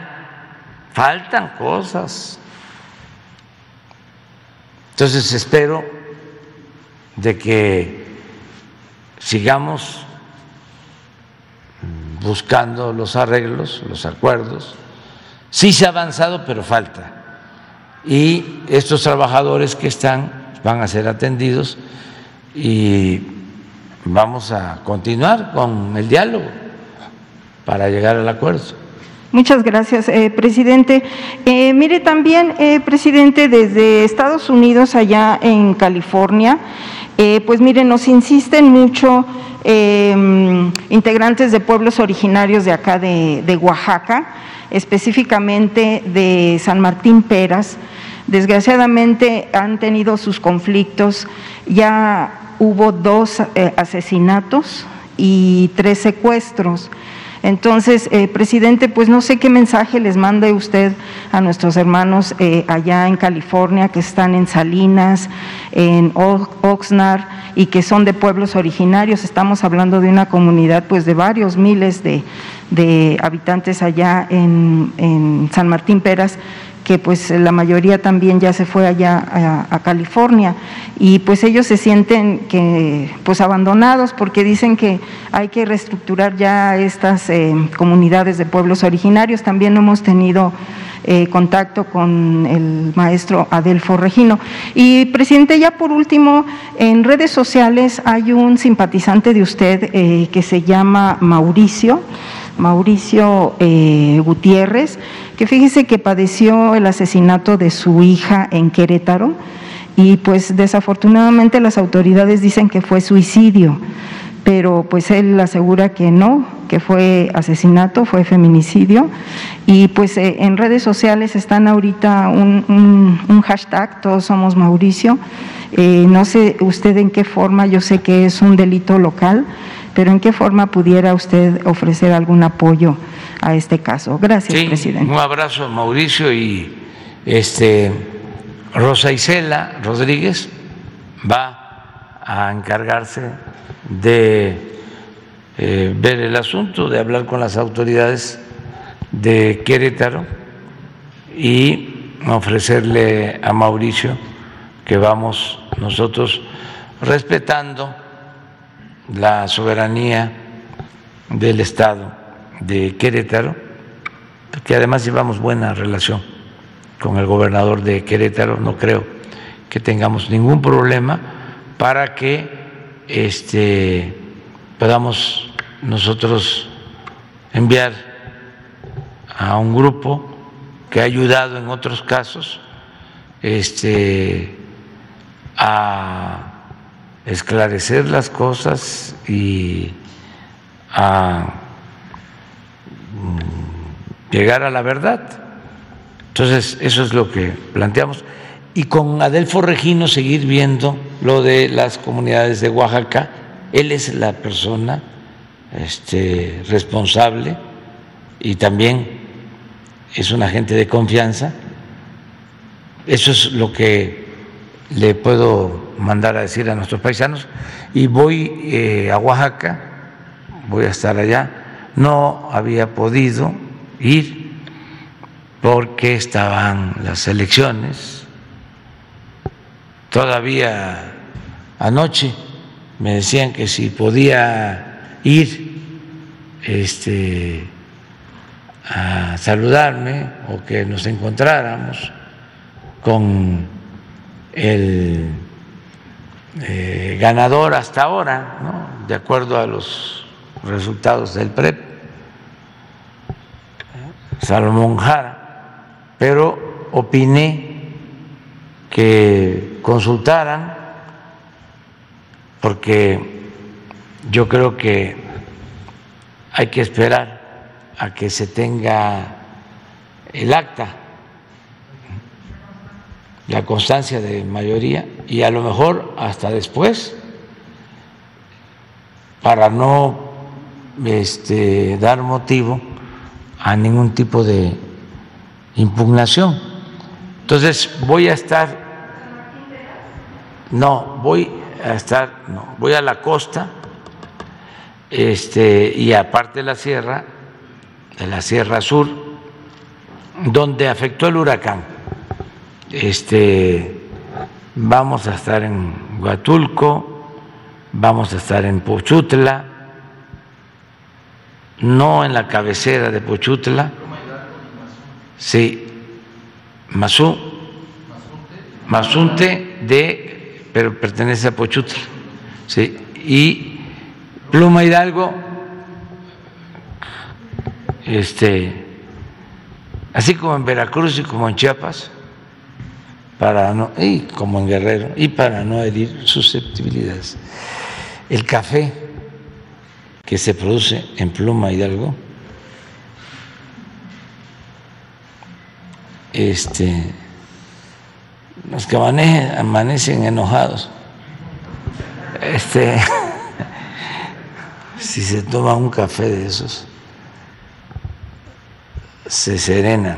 faltan cosas entonces espero de que sigamos buscando los arreglos, los acuerdos. Sí se ha avanzado, pero falta. Y estos trabajadores que están van a ser atendidos y vamos a continuar con el diálogo para llegar al acuerdo. Muchas gracias, eh, presidente. Eh, mire, también, eh, presidente, desde Estados Unidos, allá en California, pues mire, nos insisten mucho integrantes de pueblos originarios de acá de, de Oaxaca, específicamente de San Martín Peras. Desgraciadamente han tenido sus conflictos, ya hubo dos asesinatos y tres secuestros. Entonces, eh, presidente, pues no sé qué mensaje les mande usted a nuestros hermanos eh, allá en California que están en Salinas, en Oxnard y que son de pueblos originarios. Estamos hablando de una comunidad pues de varios miles de, habitantes allá en San Martín Peras que pues la mayoría también ya se fue allá a, California y pues ellos se sienten que pues abandonados porque dicen que hay que reestructurar ya estas eh, comunidades de pueblos originarios. También hemos tenido eh, contacto con el maestro Adelfo Regino. Y presidente, ya por último, en redes sociales hay un simpatizante de usted eh, que se llama Mauricio Mauricio Gutiérrez, que fíjese que padeció el asesinato de su hija en Querétaro y pues desafortunadamente las autoridades dicen que fue suicidio, pero pues él asegura que no, que fue asesinato, fue feminicidio y pues eh, en redes sociales están ahorita un, un, hashtag, todos somos Mauricio, eh, no sé usted en qué forma, yo sé que es un delito local, pero en qué forma pudiera usted ofrecer algún apoyo a este caso. Gracias, sí, presidente. Un abrazo, Mauricio, y este Rosa Isela Rodríguez va a encargarse de eh, ver el asunto, de hablar con las autoridades de Querétaro y ofrecerle a Mauricio que vamos nosotros respetando la soberanía del Estado de Querétaro, que además llevamos buena relación con el gobernador de Querétaro, no creo que tengamos ningún problema para que este, podamos nosotros enviar a un grupo que ha ayudado en otros casos este, a esclarecer las cosas y a mm, llegar a la verdad. Entonces, eso es lo que planteamos. Y con Adelfo Regino seguir viendo lo de las comunidades de Oaxaca. Él es la persona este, responsable y también es un agente de confianza. Eso es lo que le puedo mandar a decir a nuestros paisanos. Y voy eh, a Oaxaca, voy a estar allá. No había podido ir porque estaban las elecciones. Todavía anoche me decían que si podía ir este, a saludarme o que nos encontráramos con el eh, ganador hasta ahora, de acuerdo a los resultados del PREP, Salomón Jara. Pero opiné que consultaran porque yo creo que hay que esperar a que se tenga el acta, la constancia de mayoría y a lo mejor hasta después para no este, dar motivo a ningún tipo de impugnación. Entonces voy a estar, no, voy a estar, no, voy a la costa, este, y aparte de la sierra, de la Sierra Sur, donde afectó el huracán. Este, vamos a estar en Huatulco, vamos a estar en Pochutla, no en la cabecera de Pochutla, Sí, Masú, Mazunte de, pero pertenece a Pochutla. Sí, y Pluma Hidalgo, este, así como en Veracruz y como en Chiapas, para no, y como en Guerrero, y para no herir susceptibilidades. El café que se produce en Pluma Hidalgo este, los que amanecen enojados, este, si se toma un café de esos, se serenan,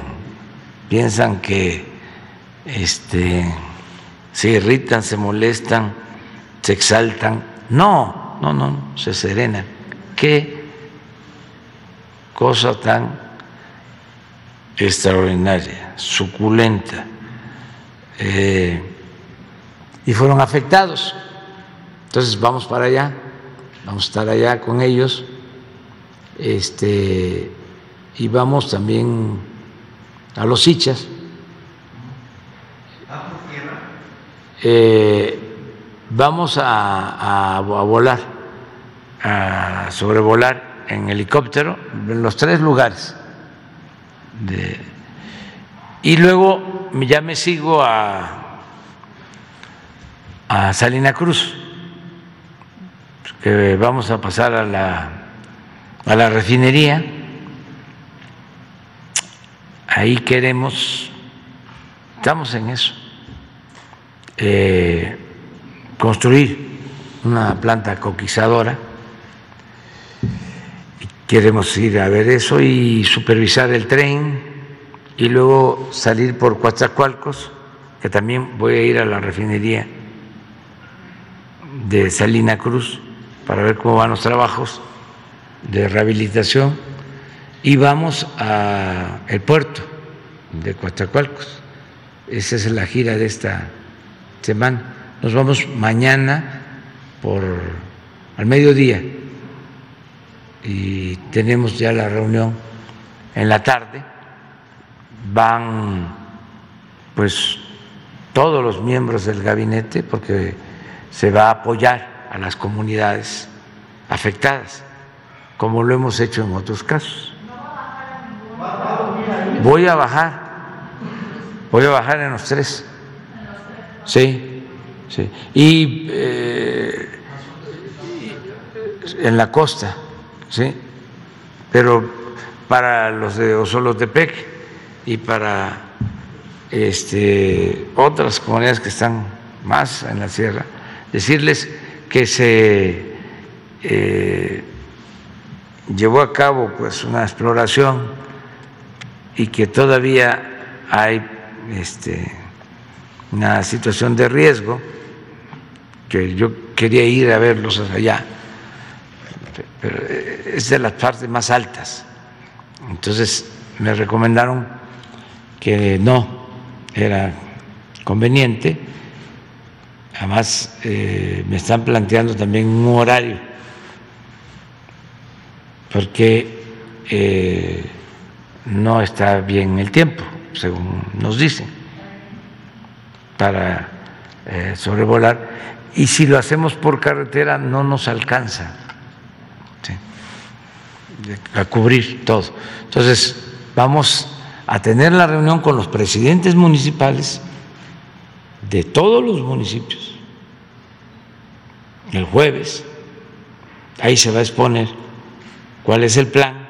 piensan que este, se irritan, se molestan, se exaltan. No, no, no, se serenan. Qué cosa tan extraordinaria, suculenta, eh, y fueron afectados. Entonces vamos para allá, vamos a estar allá con ellos, este, y vamos también a los Hichas. Eh, vamos a, volar, a sobrevolar en helicóptero en los tres lugares. y luego ya me sigo a, a Salina Cruz, que vamos a pasar a la, a la refinería. Ahí queremos, estamos en eso, eh, construir una planta coquizadora Queremos ir a ver eso y supervisar el tren y luego salir por Coatzacoalcos, que también voy a ir a la refinería de Salina Cruz para ver cómo van los trabajos de rehabilitación y vamos al puerto de Coatzacoalcos. Esa es la gira de esta semana. Nos vamos mañana por al mediodía y tenemos ya la reunión en la tarde. Van pues todos los miembros del gabinete porque se va a apoyar a las comunidades afectadas, como lo hemos hecho en otros casos. Voy a bajar, voy a bajar en los tres. Sí, sí. Y eh, en la costa ¿sí? Pero para los de Osolotepec y para este, otras comunidades que están más en la sierra, decirles que se eh, llevó a cabo pues una exploración y que todavía hay este, una situación de riesgo, que yo quería ir a verlos allá pero eh, es de las partes más altas. Entonces me recomendaron que no era conveniente. Además, eh, me están planteando también un horario, porque eh, no está bien el tiempo, según nos dicen, para sobrevolar. Y si lo hacemos por carretera, no nos alcanza a cubrir todo. Entonces, vamos a tener la reunión con los presidentes municipales de todos los municipios el jueves. Ahí se va a exponer cuál es el plan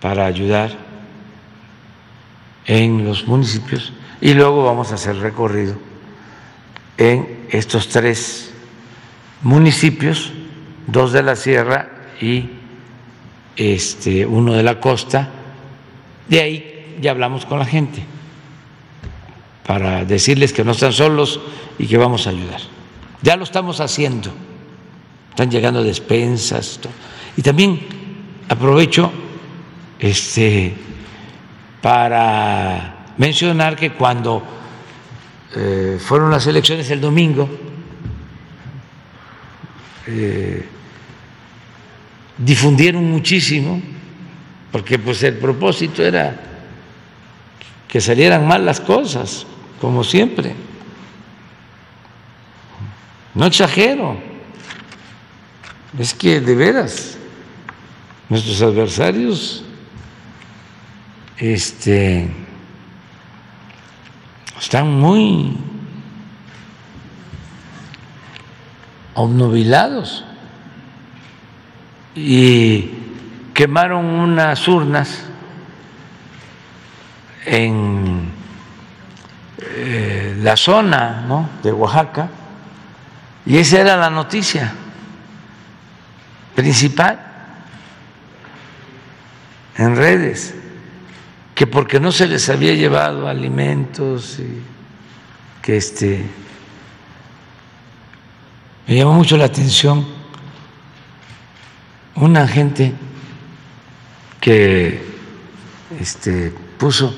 para ayudar en los municipios y luego vamos a hacer recorrido en estos tres municipios, dos de la sierra y este, uno de la costa, de ahí ya hablamos con la gente para decirles que no están solos y que vamos a ayudar. Ya lo estamos haciendo, están llegando despensas y también aprovecho este, para mencionar que cuando eh, fueron las elecciones el domingo, eh, difundieron muchísimo, porque pues el propósito era que salieran mal las cosas, como siempre. No exagero, es que de veras nuestros adversarios este, están muy obnubilados. Y quemaron unas urnas en eh, la zona de Oaxaca. Y esa era la noticia principal en redes, que porque no se les había llevado alimentos y que este me llamó mucho la atención una gente que este, puso,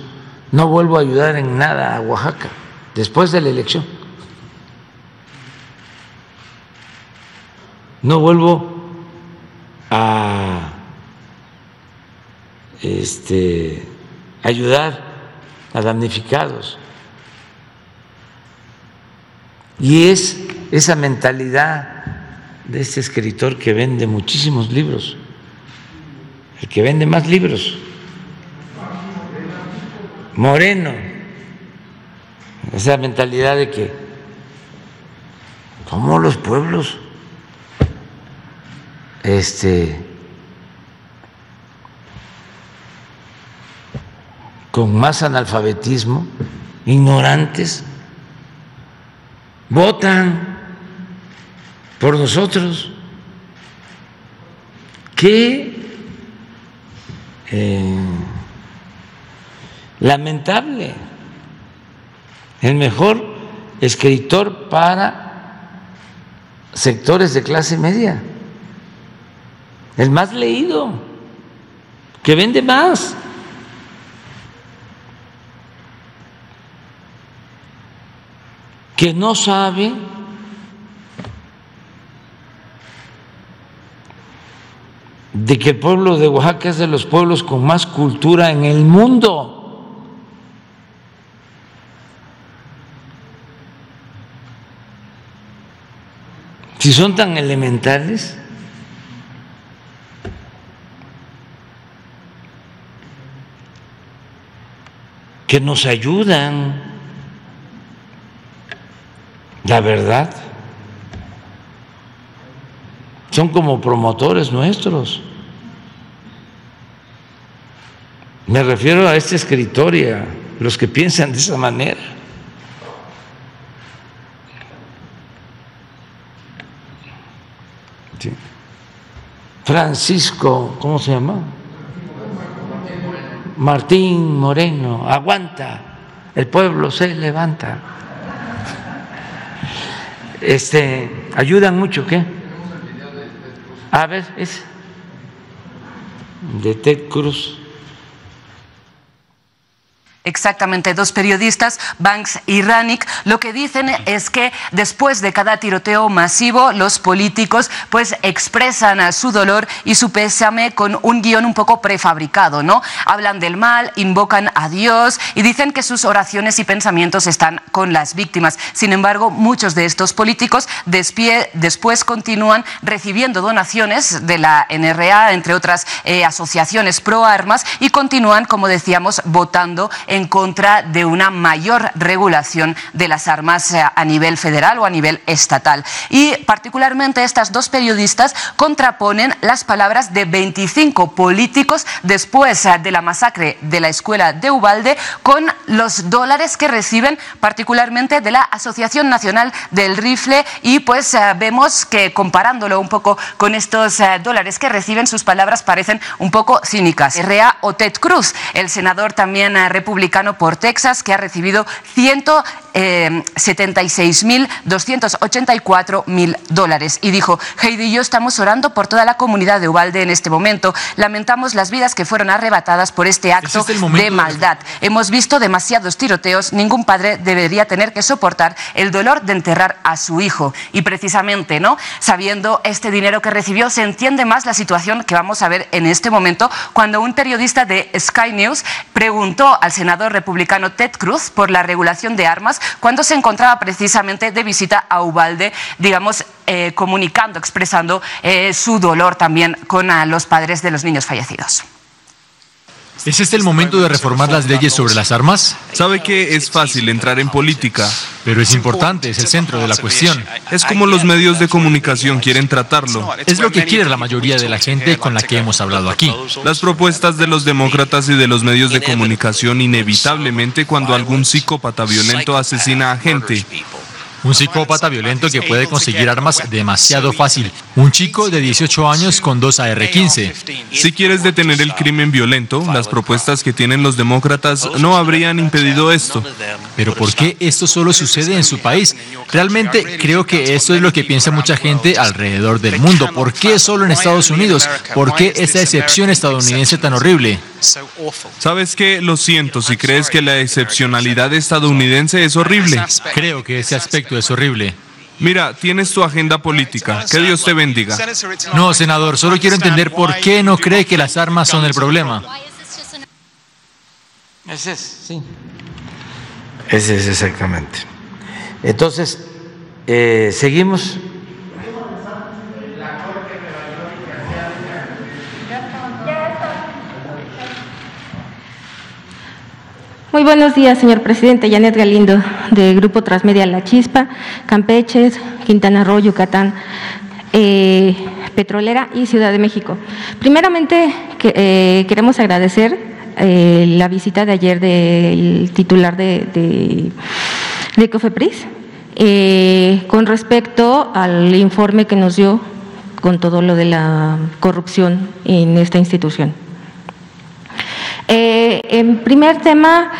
no vuelvo a ayudar en nada a Oaxaca después de la elección. No vuelvo a este, ayudar a damnificados. Y es esa mentalidad de este escritor que vende muchísimos libros, el que vende más libros. Moreno. Esa mentalidad de que, como los pueblos, este, con más analfabetismo, ignorantes, votan por nosotros. Qué eh, lamentable. El mejor escritor para sectores de clase media. El más leído, que vende más. Que no sabe de que el pueblo de Oaxaca es de los pueblos con más cultura en el mundo. Si son tan elementales, que nos ayudan la verdad. Son como promotores nuestros. Me refiero a esta escritor y a los que piensan de esa manera. Francisco, ¿cómo se llama? Martín Moreno, aguanta, el pueblo se levanta este, ayudan mucho, ¿qué? A ver, es de Ted Cruz. Exactamente, dos periodistas, Banks y Rannick, lo que dicen es que después de cada tiroteo masivo, los políticos pues expresan su dolor y su pésame con un guion un poco prefabricado, ¿no? Hablan del mal, invocan a Dios y dicen que sus oraciones y pensamientos están con las víctimas. Sin embargo, muchos de estos políticos después continúan recibiendo donaciones de la NRA, entre otras eh, asociaciones pro armas, y continúan, como decíamos, votando en en contra de una mayor regulación de las armas eh, a nivel federal o a nivel estatal. Y particularmente estas dos periodistas contraponen las palabras de 25 políticos después eh, de la masacre de la escuela de Ubalde con los dólares que reciben particularmente de la Asociación Nacional del Rifle y pues eh, vemos que comparándolo un poco con estos dólares que reciben sus palabras parecen un poco cínicas. Rea o Ted Cruz, el senador también republicano por Texas, que ha recibido 176.284 eh, mil dólares. Y dijo, Heidi y yo estamos orando por toda la comunidad de Ubalde en este momento. Lamentamos las vidas que fueron arrebatadas por este acto de maldad. Hemos visto demasiados tiroteos. Ningún padre debería tener que soportar el dolor de enterrar a su hijo. Y precisamente, ¿no? Sabiendo este dinero que recibió, se entiende más la situación que vamos a ver en este momento cuando un periodista de Sky News preguntó al senador republicano Ted Cruz por la regulación de armas cuando se encontraba precisamente de visita a Ubalde, digamos, eh, comunicando, expresando eh, su dolor también con los padres de los niños fallecidos. ¿Es este el momento de reformar las leyes sobre las armas? Sabe que es fácil entrar en política. Pero es importante, es el centro de la cuestión. Es como los medios de comunicación quieren tratarlo. Es lo que quiere la mayoría de la gente con la que hemos hablado aquí. Las propuestas de los demócratas y de los medios de comunicación inevitablemente cuando algún psicópata violento asesina a gente. Un psicópata violento que puede conseguir armas demasiado fácil. Un chico de 18 años con dos AR-15. Si quieres detener el crimen violento, las propuestas que tienen los demócratas no habrían impedido esto. Pero ¿por qué esto solo sucede en su país? Realmente creo que esto es lo que piensa mucha gente alrededor del mundo. ¿Por qué solo en Estados Unidos? ¿Por qué esta excepción estadounidense tan horrible? ¿Sabes qué? Lo siento si crees que la excepcionalidad estadounidense es horrible. Creo que ese aspecto es horrible. Mira, tienes tu agenda política. Que Dios te bendiga. No, senador, solo quiero entender por qué no cree que las armas son el problema. Ese es, sí. Ese es exactamente. Entonces, eh, seguimos. Muy buenos días, señor presidente. Janet Galindo, del Grupo Transmedia La Chispa, Campeche, Quintana Roo, Yucatán, eh, Petrolera y Ciudad de México. Primeramente, eh, queremos agradecer eh, la visita de ayer del titular de, de, de Cofepris eh, con respecto al informe que nos dio con todo lo de la corrupción en esta institución. Eh, en primer tema,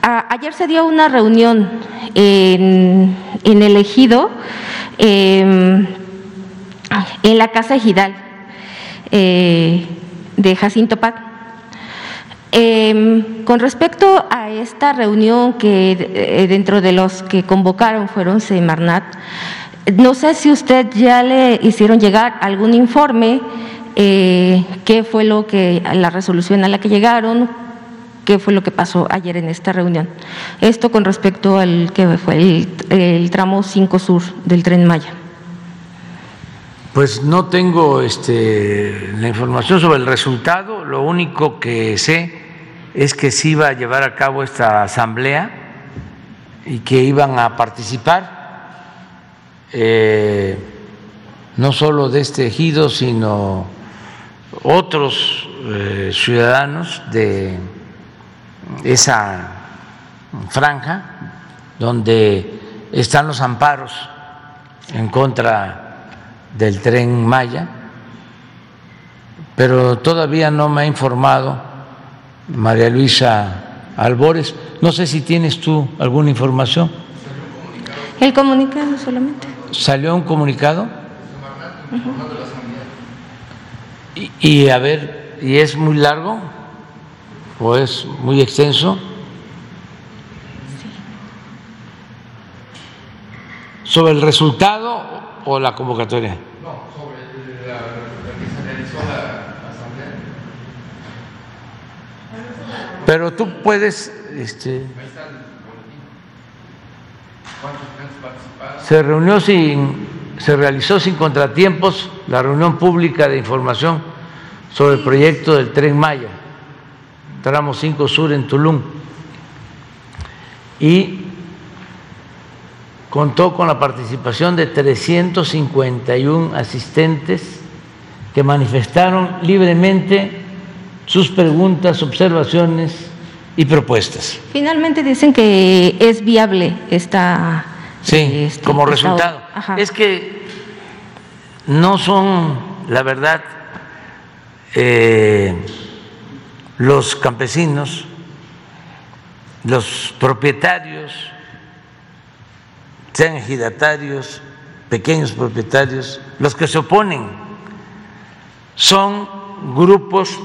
a, ayer se dio una reunión en, el ejido, eh, en la Casa Ejidal eh, de Jacinto Pac. Eh, con respecto a esta reunión que eh, dentro de los que convocaron fueron Semarnat, no sé si usted ya le hicieron llegar algún informe, eh, qué fue lo que, la resolución a la que llegaron, qué fue lo que pasó ayer en esta reunión. Esto con respecto al que fue el, tramo 5 sur del tren Maya. Pues no tengo este, la información sobre el resultado, lo único que sé es que se iba a llevar a cabo esta asamblea y que iban a participar eh, no solo de este ejido, sino otros eh, ciudadanos de esa franja donde están los amparos en contra del tren Maya, pero todavía no me ha informado María Luisa Albores. No sé si tienes tú alguna información. El comunicado solamente. ¿Salió un comunicado? Y, y a ver, ¿y es muy largo o es muy extenso? ¿Sobre el resultado o la convocatoria? No, sobre la, la que se realizó la asamblea. Pero tú puedes, este, Ahí está el boletín. ¿Cuántos estudiantes participaron? se reunió sin, se realizó sin contratiempos la reunión pública de información sobre el proyecto del Tren Maya, tramo 5 Sur en Tulum, y contó con la participación de 351 asistentes que manifestaron libremente sus preguntas, observaciones y propuestas. Finalmente dicen que es viable esta. Sí, este, como resultado. Es que no son, la verdad, eh, los campesinos, los propietarios, sean ejidatarios, pequeños propietarios, los que se oponen, son grupos,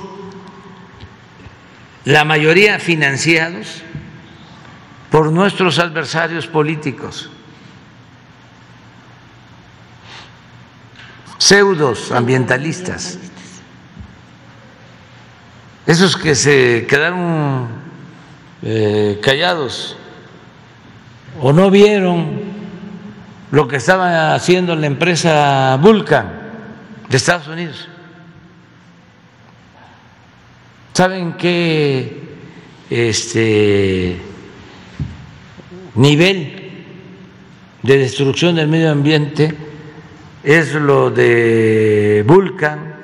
la mayoría financiados por nuestros adversarios políticos. Pseudos ambientalistas, esos que se quedaron eh, callados. O no vieron lo que estaba haciendo la empresa Vulcan de Estados Unidos. ¿Saben qué este, nivel de destrucción del medio ambiente es lo de Vulcan?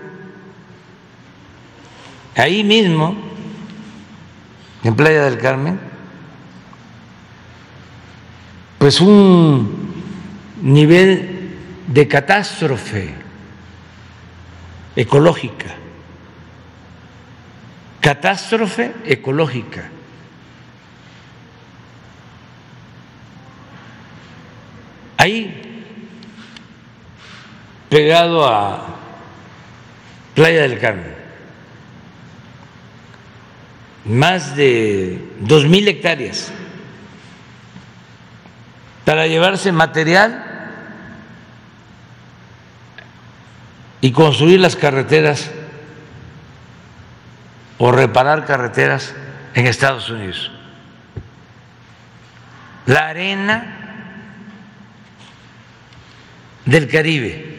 Ahí mismo, en Playa del Carmen, pues un nivel de catástrofe ecológica, catástrofe ecológica. Ahí, pegado a Playa del Carmen, más de dos mil hectáreas para llevarse material y construir las carreteras o reparar carreteras en Estados Unidos. La arena del Caribe.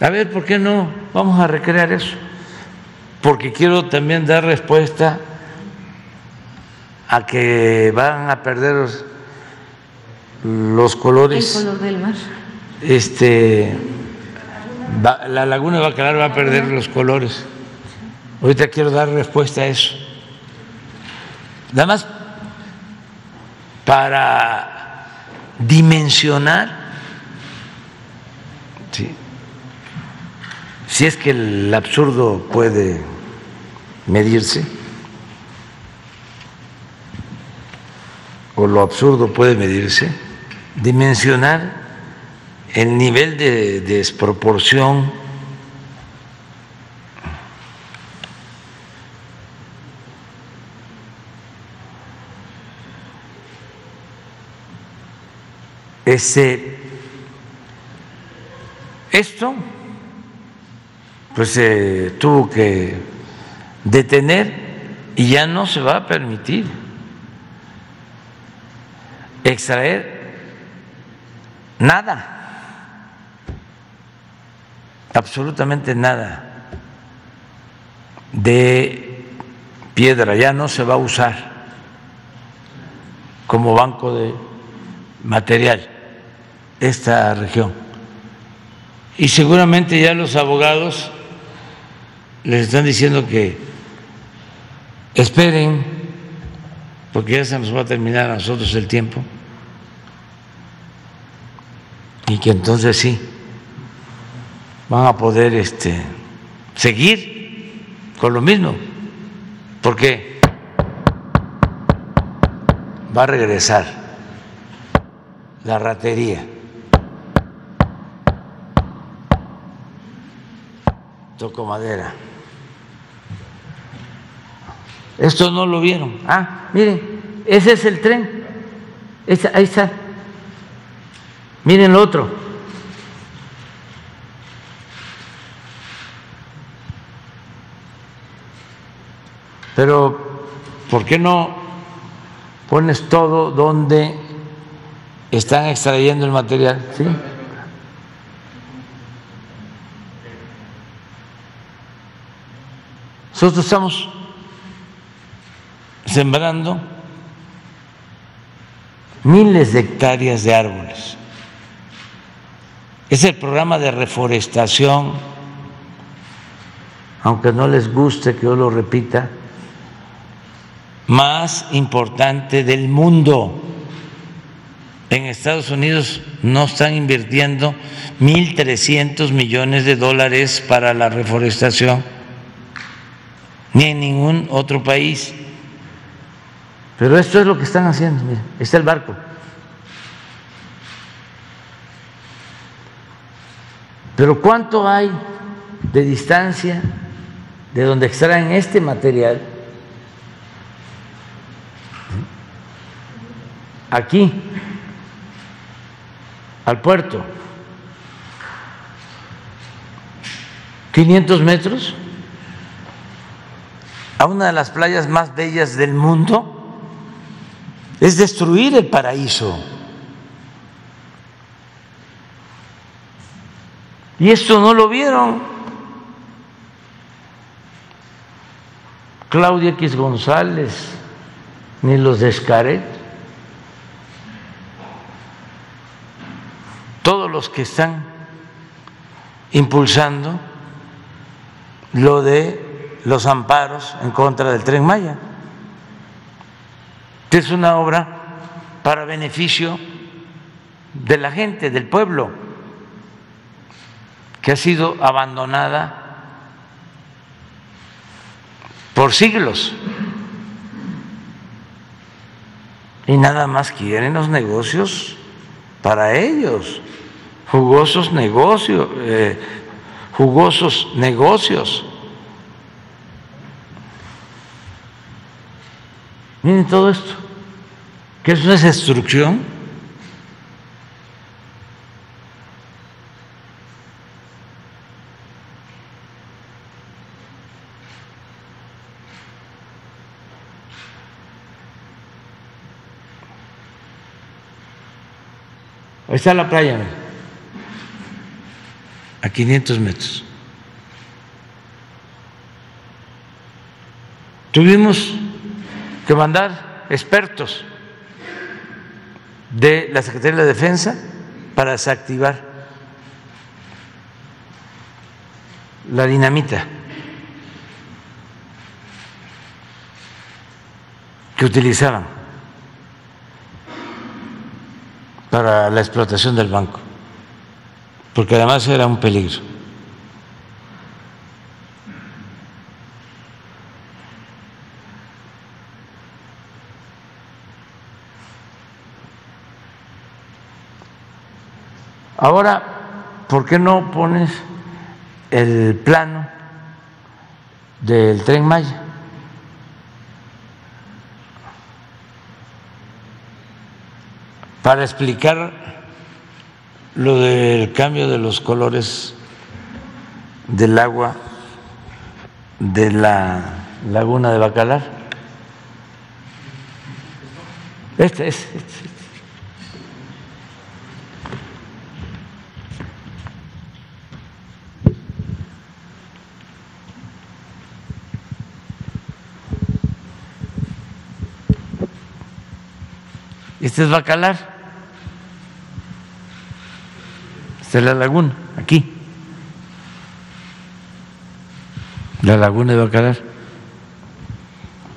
A ver, ¿por qué no vamos a recrear eso? Porque quiero también dar respuesta a que van a perder los, los colores. El color del mar. Este, va- la laguna de Bacalar va a perder los colores. Ahorita quiero dar respuesta a eso. Nada más para dimensionar, sí, si es que el absurdo puede medirse, o lo absurdo puede medirse, dimensionar el nivel de desproporción ese esto pues se tuvo que detener y ya no se va a permitir extraer nada, absolutamente nada de piedra, ya no se va a usar como banco de material esta región. Y seguramente ya los abogados les están diciendo que esperen, porque ya se nos va a terminar a nosotros el tiempo, y que entonces sí van a poder este, seguir con lo mismo, porque va a regresar la ratería. Toco madera. Esto no lo vieron. Ah, miren, ese es el tren. Ese- ahí está. Miren lo otro. Pero, ¿por qué no pones todo donde están extrayendo el material? ¿Sí? Nosotros estamos sembrando miles de hectáreas de árboles. Es el programa de reforestación, aunque no les guste que yo lo repita, más importante del mundo. En Estados Unidos no están invirtiendo 1.300 millones de dólares para la reforestación, ni en ningún otro país. Pero esto es lo que están haciendo, mira, está el barco. Pero ¿cuánto hay de distancia de donde extraen este material? Aquí, al puerto. 500 metros a una de las playas más bellas del mundo es destruir el paraíso. Y esto no lo vieron. Claudia X González, ni los de. Todos los que están impulsando lo de los amparos en contra del tren Maya, es una obra para beneficio de la gente, del pueblo que ha sido abandonada por siglos. Y nada más quieren los negocios para ellos, jugosos negocios, eh, jugosos negocios. Miren todo esto, que es destrucción. Ahí está la playa, a 500 metros. Tuvimos que mandar expertos de la Secretaría de la Defensa para desactivar la dinamita que utilizaban para la explotación del banco, porque además era un peligro. Ahora, ¿por qué no pones el plano del tren Maya? Para explicar lo del cambio de los colores del agua de la laguna de Bacalar. Este es. Este, este. Este es Bacalar. Esta es la laguna, aquí. La laguna de Bacalar.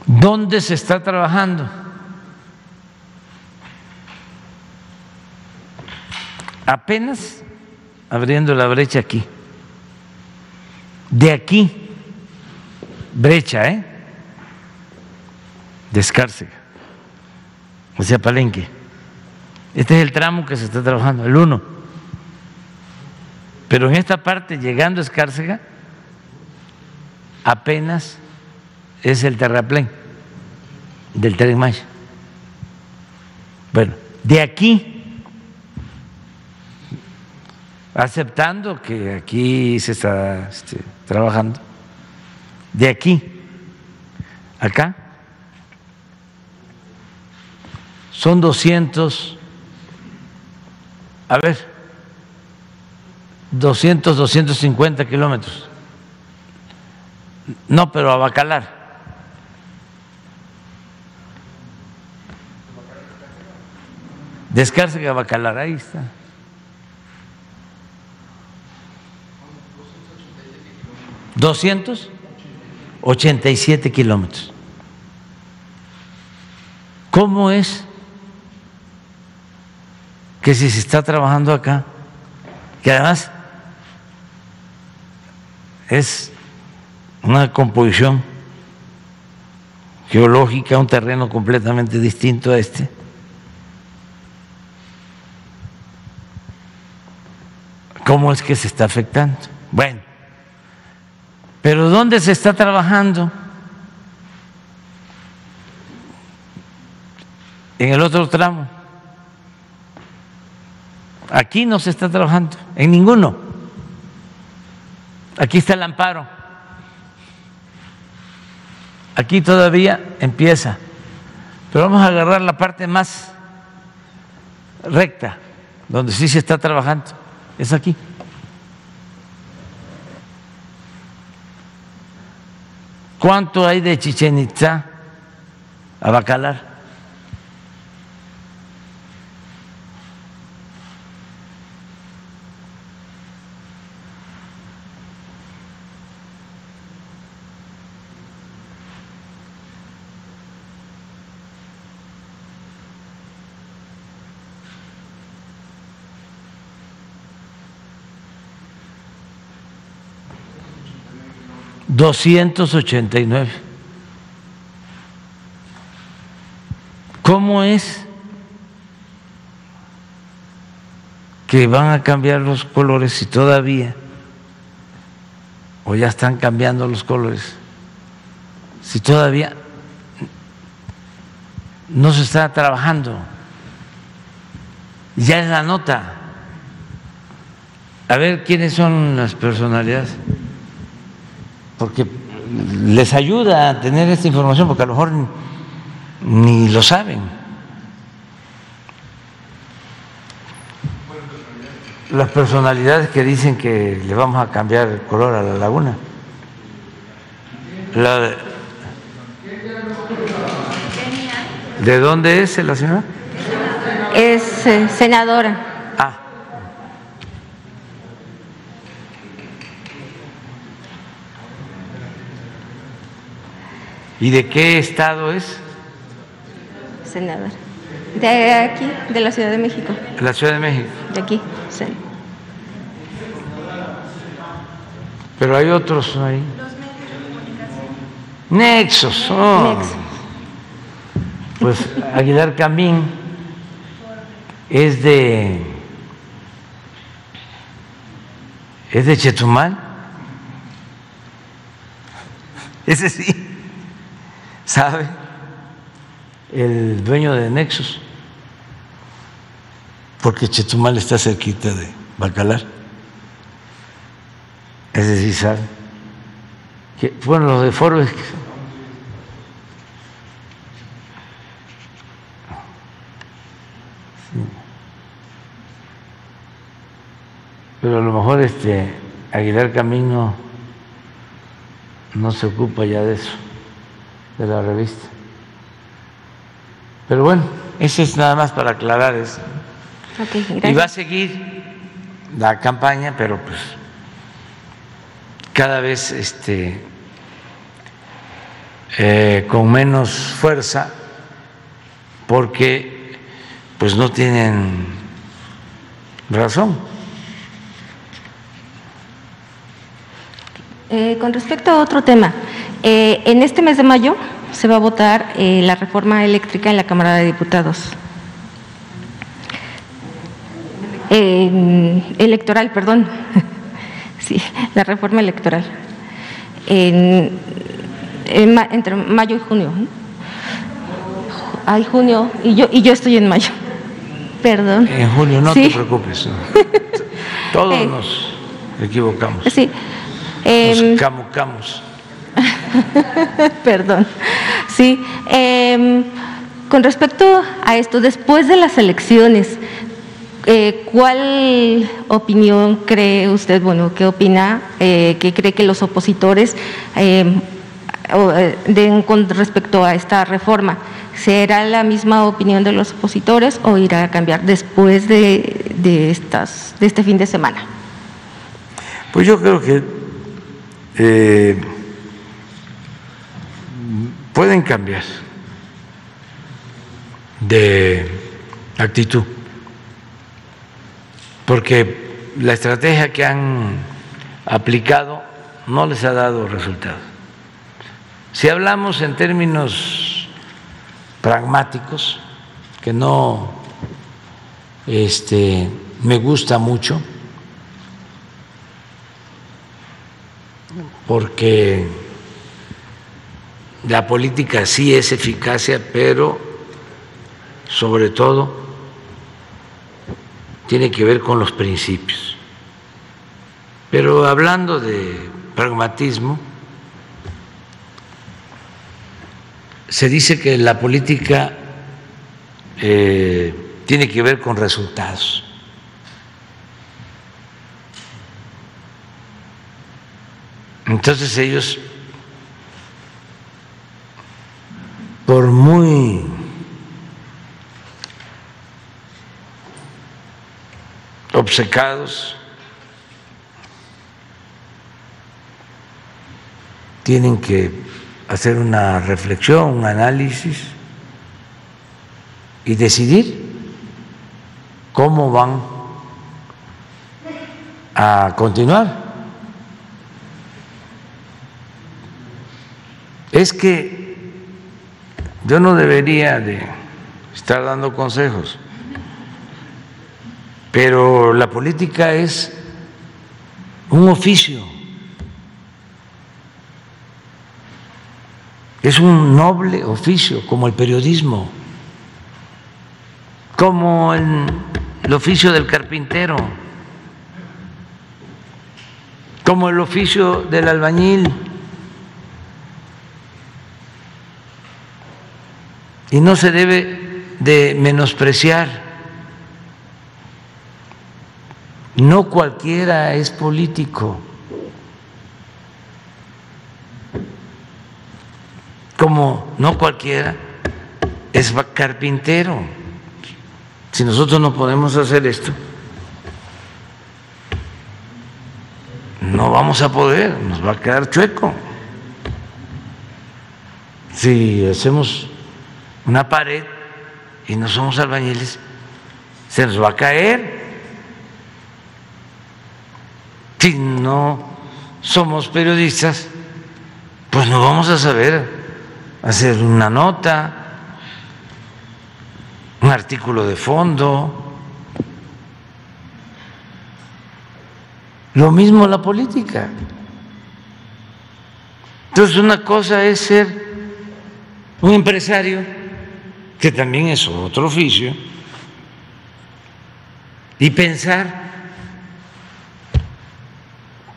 ¿Dónde se está trabajando? Apenas abriendo la brecha aquí. De aquí, brecha, ¿eh? Descárcega sea, Palenque. Este es el tramo que se está trabajando, el uno. Pero en esta parte, llegando a Escárcega, apenas es el terraplén del Tren Maya. Bueno, de aquí, aceptando que aquí se está este, trabajando, de aquí, acá, son 200, a ver, 200, 250 kilómetros. No, pero a Bacalar. Descárcega a Bacalar, ahí está. ¿200? 87 kilómetros. ¿Cómo es que si se está trabajando acá, que además es una composición geológica, un terreno completamente distinto a este. ¿Cómo es que se está afectando? Bueno, pero ¿dónde se está trabajando? En el otro tramo. Aquí no se está trabajando, en ninguno. Aquí está el amparo. Aquí todavía empieza. Pero vamos a agarrar la parte más recta, donde sí se está trabajando. Es aquí. ¿Cuánto hay de Chichen Itza a Bacalar? 289. ¿Cómo es que van a cambiar los colores si todavía, o ya están cambiando los colores, si todavía no se está trabajando? Ya es la nota. A ver quiénes son las personalidades porque les ayuda a tener esta información, porque a lo mejor ni lo saben. Las personalidades que dicen que le vamos a cambiar el color a la laguna. La ¿De dónde es la señora? Es eh, senadora. Ah. ¿Y de qué estado es? Senadora. De aquí, de la Ciudad de México. La Ciudad de México. De aquí, sí. Pero hay otros ahí. Nexos. oh. Nexo. Pues Aguilar Camín es de es de Chetumal. Ese sí. ¿Sabe? El dueño de Nexos. Porque Chetumal está cerquita de Bacalar. Ese sí sabe. Que, bueno, los de Forbes. Pero a lo mejor este Aguilar Camino no se ocupa ya de eso, de la revista. Pero bueno, eso es nada más para aclarar eso. Y va a seguir la campaña, pero pues cada vez este, eh, con menos fuerza, porque pues no tienen razón. Eh, con respecto a otro tema, eh, en este mes de mayo se va a votar eh, la reforma eléctrica en la Cámara de Diputados. Electoral, perdón. sí, la reforma electoral. En, entre mayo y junio. Ay, junio, y yo, y yo estoy en mayo. Perdón. En junio, no Sí. te preocupes. Todos Eh. nos equivocamos, Sí. Em, nos camucamos. Perdón. Sí. em, con respecto a esto, después de las elecciones, eh, ¿cuál opinión cree usted, bueno, qué opina, eh, qué cree que los opositores em, eh, den con respecto a esta reforma? ¿Será la misma opinión de los opositores o irá a cambiar después de, de, estas, de este fin de semana? Pues yo creo que pueden cambiar de actitud, porque la estrategia que han aplicado no les ha dado resultados. Si hablamos en términos pragmáticos, que no este, me gusta mucho, porque la política sí es eficacia, pero sobre todo tiene que ver con los principios. Pero hablando de pragmatismo, se dice que la política eh, tiene que ver con resultados. Entonces ellos, por muy obcecados, tienen que hacer una reflexión, un análisis y decidir cómo van a continuar. Es que yo no debería de estar dando consejos, pero la política es un oficio, es un noble oficio como el periodismo, como el, el oficio del carpintero, como el oficio del albañil. Y no se debe de menospreciar. No cualquiera es político. Como no cualquiera es carpintero. Si nosotros no podemos hacer esto, no vamos a poder, nos va a quedar chueco. Si hacemos una pared y no somos albañiles, se nos va a caer. Si no somos periodistas, pues no vamos a saber hacer una nota, un artículo de fondo. Lo mismo la política. Entonces una cosa es ser un empresario, que también es otro oficio, y pensar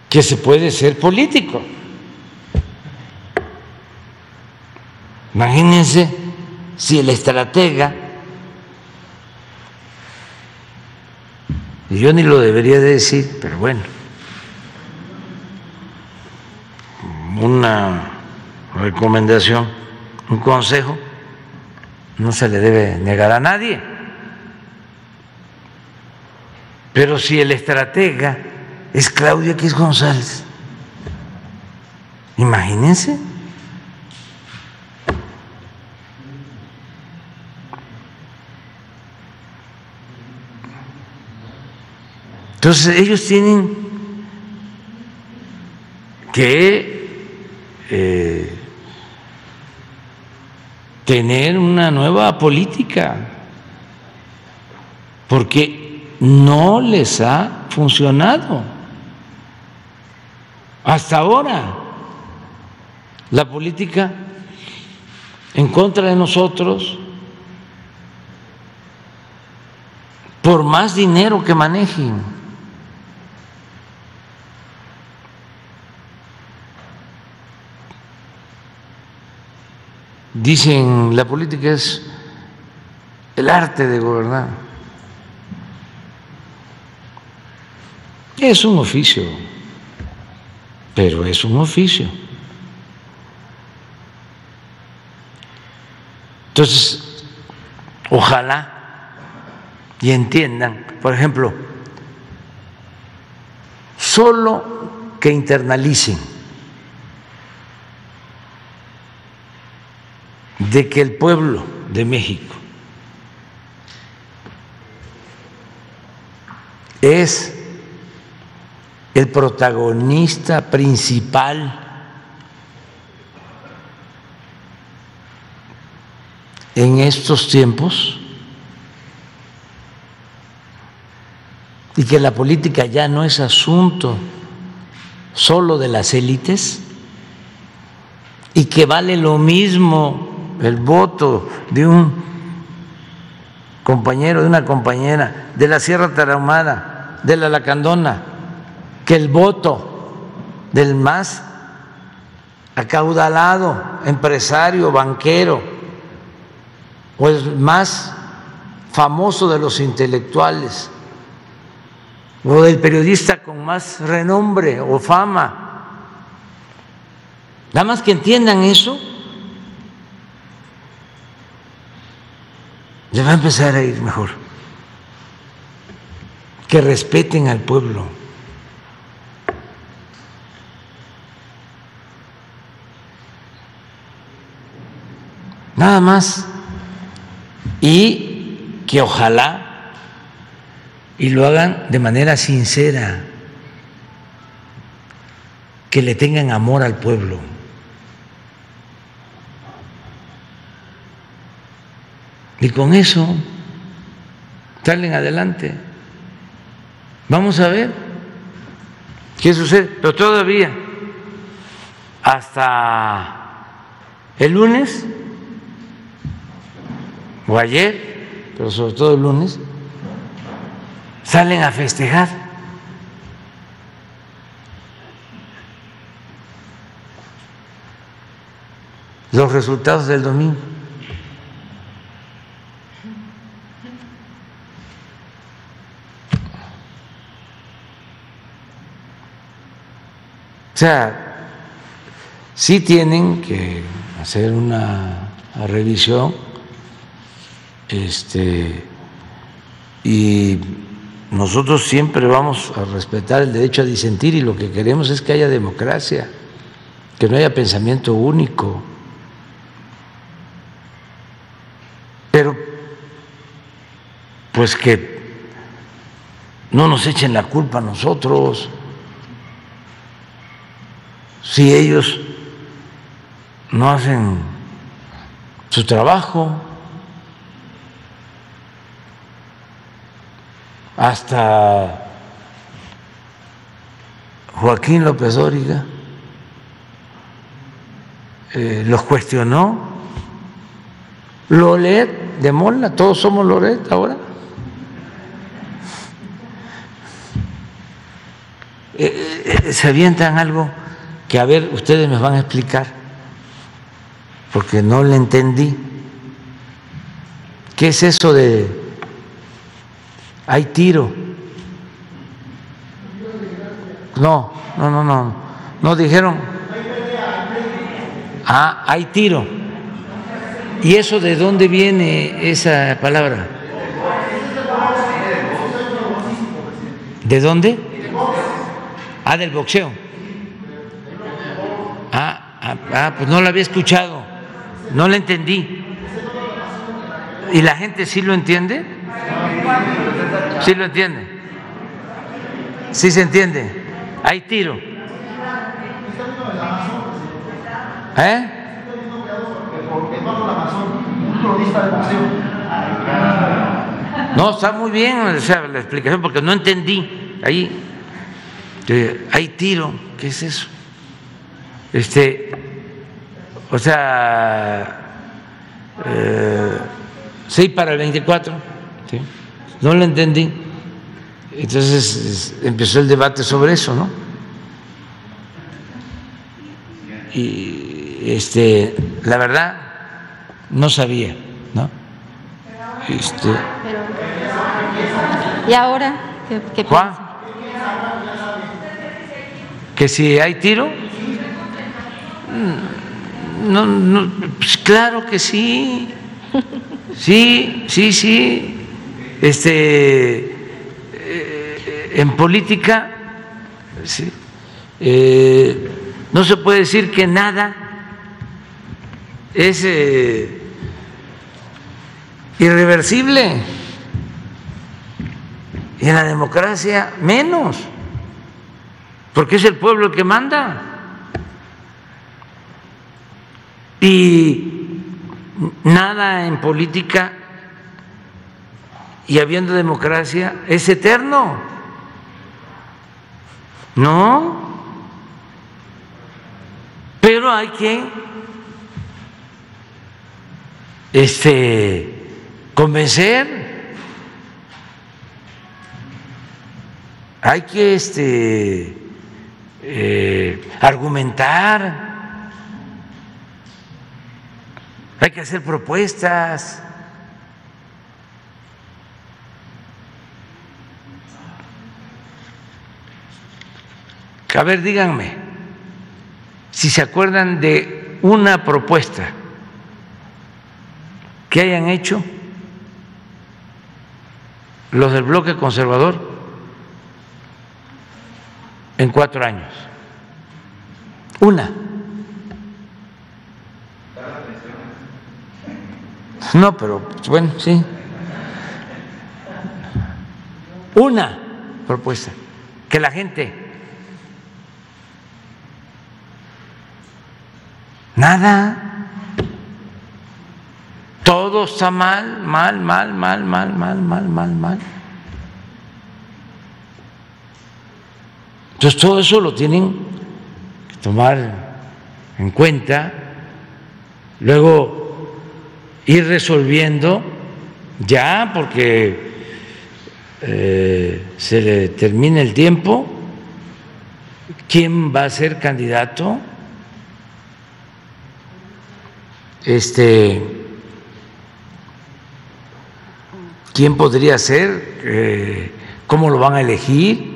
que se puede ser político. Imagínense si el estratega, y yo ni lo debería de decir, pero bueno, una recomendación, un consejo, no se le debe negar a nadie. Pero si el estratega es Claudia X González, imagínense. Entonces ellos tienen que eh, tener una nueva política, porque no les ha funcionado. Hasta ahora, la política en contra de nosotros, por más dinero que manejen, Dicen, la política es el arte de gobernar. Es un oficio, pero es un oficio. Entonces, ojalá y entiendan, por ejemplo, solo que internalicen de que el pueblo de México es el protagonista principal en estos tiempos y que la política ya no es asunto solo de las élites y que vale lo mismo el voto de un compañero, de una compañera de la Sierra Tarahumara, de la Lacandona, que el voto del más acaudalado, empresario, banquero, o el más famoso de los intelectuales, o del periodista con más renombre o fama. Nada más que entiendan eso, ya va a empezar a ir mejor. Que respeten al pueblo. Nada más. Y que ojalá y lo hagan de manera sincera, que le tengan amor al pueblo. Y con eso salen adelante. Vamos a ver qué sucede. Pero todavía, hasta el lunes, o ayer, pero sobre todo el lunes, salen a festejar. los resultados del domingo. Sea, sí tienen que hacer una revisión Este, y nosotros siempre vamos a respetar el derecho a disentir y lo que queremos es que haya democracia, que no haya pensamiento único. Pero, pues que no nos echen la culpa a nosotros si ellos no hacen su trabajo. Hasta Joaquín López Dóriga eh, los cuestionó. Loret de Mola, todos somos Loret ahora. Eh, eh, se avientan algo que a ver, ustedes me van a explicar, porque no le entendí. ¿Qué es eso de hay tiro? No, no, no, no. No dijeron. Ah, hay tiro. ¿Y eso de dónde viene esa palabra? ¿De dónde? Ah, del boxeo. Ah, ah, ah, pues no lo había escuchado, no lo entendí. ¿Y la gente sí lo entiende? ¿Sí lo entiende? ¿Sí se entiende? Hay tiro. ¿Eh? No, está muy bien la explicación porque no entendí. Ahí hay tiro, ¿qué es eso? Este, o sea, eh, sí para el 24, no lo entendí. Entonces empezó el debate sobre eso, ¿no? Y este, la verdad, no sabía, ¿no? Este, ¿Y ahora qué, Juan, que si hay tiro, no, no, pues claro que sí, sí, sí, sí. Este, eh, en política, sí, eh, no se puede decir que nada es eh, irreversible. Y en la democracia menos, porque es el pueblo el que manda. Y nada en política y habiendo democracia es eterno. No. Pero hay que este convencer hay que este eh, argumentar hay que hacer propuestas. A ver, díganme si se acuerdan de una propuesta que hayan hecho los del bloque conservador en cuatro años. Una. No, pero bueno, sí. Una propuesta, que la gente, nada, todo está mal, mal, mal, mal, mal, mal, mal, mal, mal. Entonces todo eso lo tienen que tomar en cuenta. Luego ir resolviendo ya porque eh, se le termina el tiempo, quién va a ser candidato, este, quién podría ser, eh, cómo lo van a elegir.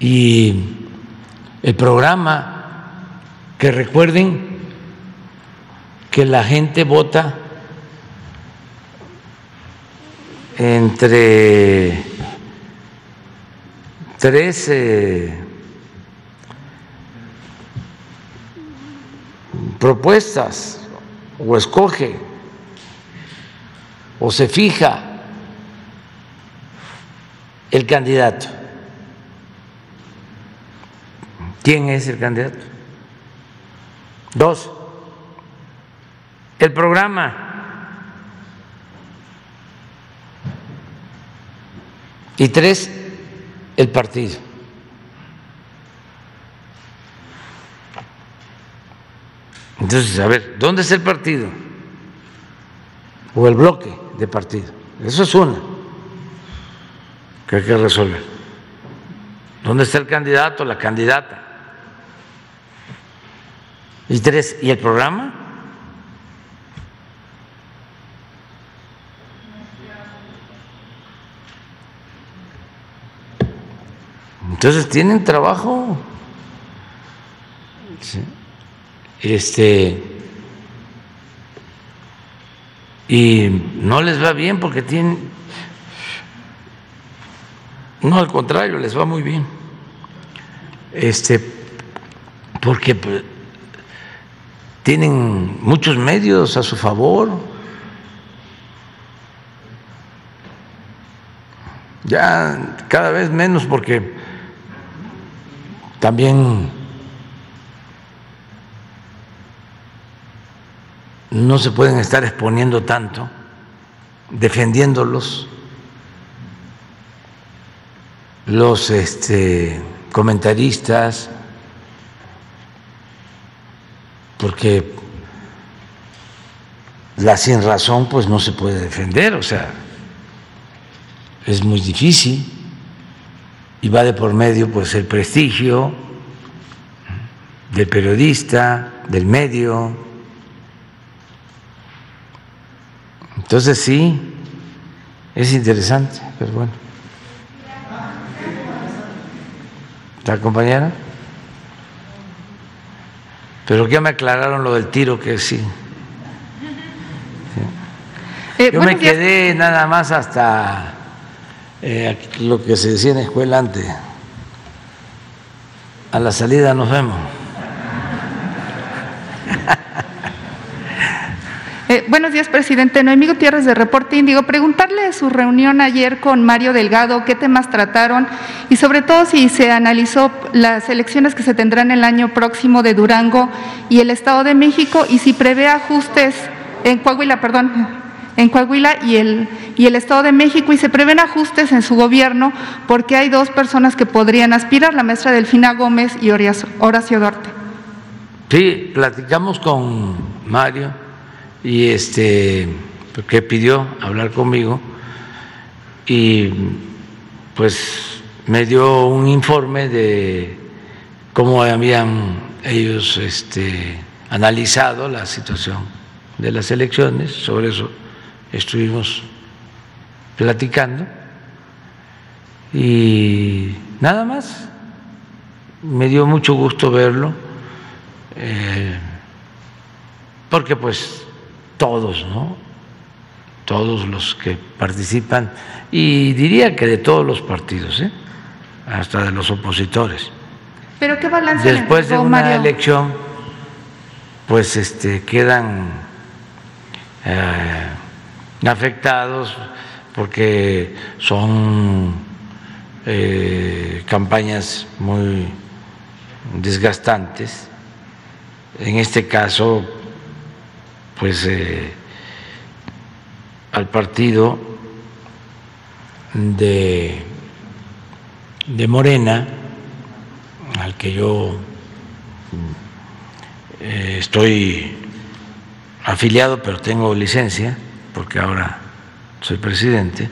Y el programa que recuerden que la gente vota entre 13 propuestas o escoge o se fija el candidato. ¿Quién es el candidato? Dos el programa. Y tres, el partido. Entonces, a ver, ¿dónde está el partido? O el bloque de partido. Eso es una que hay que resolver. ¿Dónde está el candidato, la candidata? Y tres, ¿y el programa? Entonces tienen trabajo. Este y no les va bien porque tienen no al contrario, les va muy bien. Este porque pues, tienen muchos medios a su favor. Ya cada vez menos porque también no se pueden estar exponiendo tanto, defendiéndolos. Los este, comentaristas, porque la sin razón pues no se puede defender, o sea, es muy difícil y va de por medio pues el prestigio del periodista, del medio. Entonces sí, es interesante, pero bueno. ¿La compañera? Pero ya me aclararon lo del tiro que sí. Eh, Yo me quedé nada más hasta eh, lo que se decía en la escuela antes. A la salida nos vemos. Eh, buenos días, presidente. Noemí Gutiérrez de Reporte Índigo. Preguntarle su reunión ayer con Mario Delgado, qué temas trataron y sobre todo si se analizó las elecciones que se tendrán el año próximo de Durango y el Estado de México y si prevé ajustes en Coahuila, perdón, en Coahuila y el, y el Estado de México y se prevén ajustes en su gobierno porque hay dos personas que podrían aspirar, la maestra Delfina Gómez y Horacio Duarte. Sí, platicamos con Mario y este que pidió hablar conmigo y pues me dio un informe de cómo habían ellos este, analizado la situación de las elecciones, sobre eso estuvimos platicando y nada más, me dio mucho gusto verlo, eh, porque pues todos, ¿no? Todos los que participan, y diría que de todos los partidos, ¿eh? hasta de los opositores. ¿Pero qué balance Después de una Mario? elección, pues este, quedan eh, afectados porque son eh, campañas muy desgastantes. En este caso, pues eh, al partido de, de Morena, al que yo eh, estoy afiliado, pero tengo licencia, porque ahora soy presidente,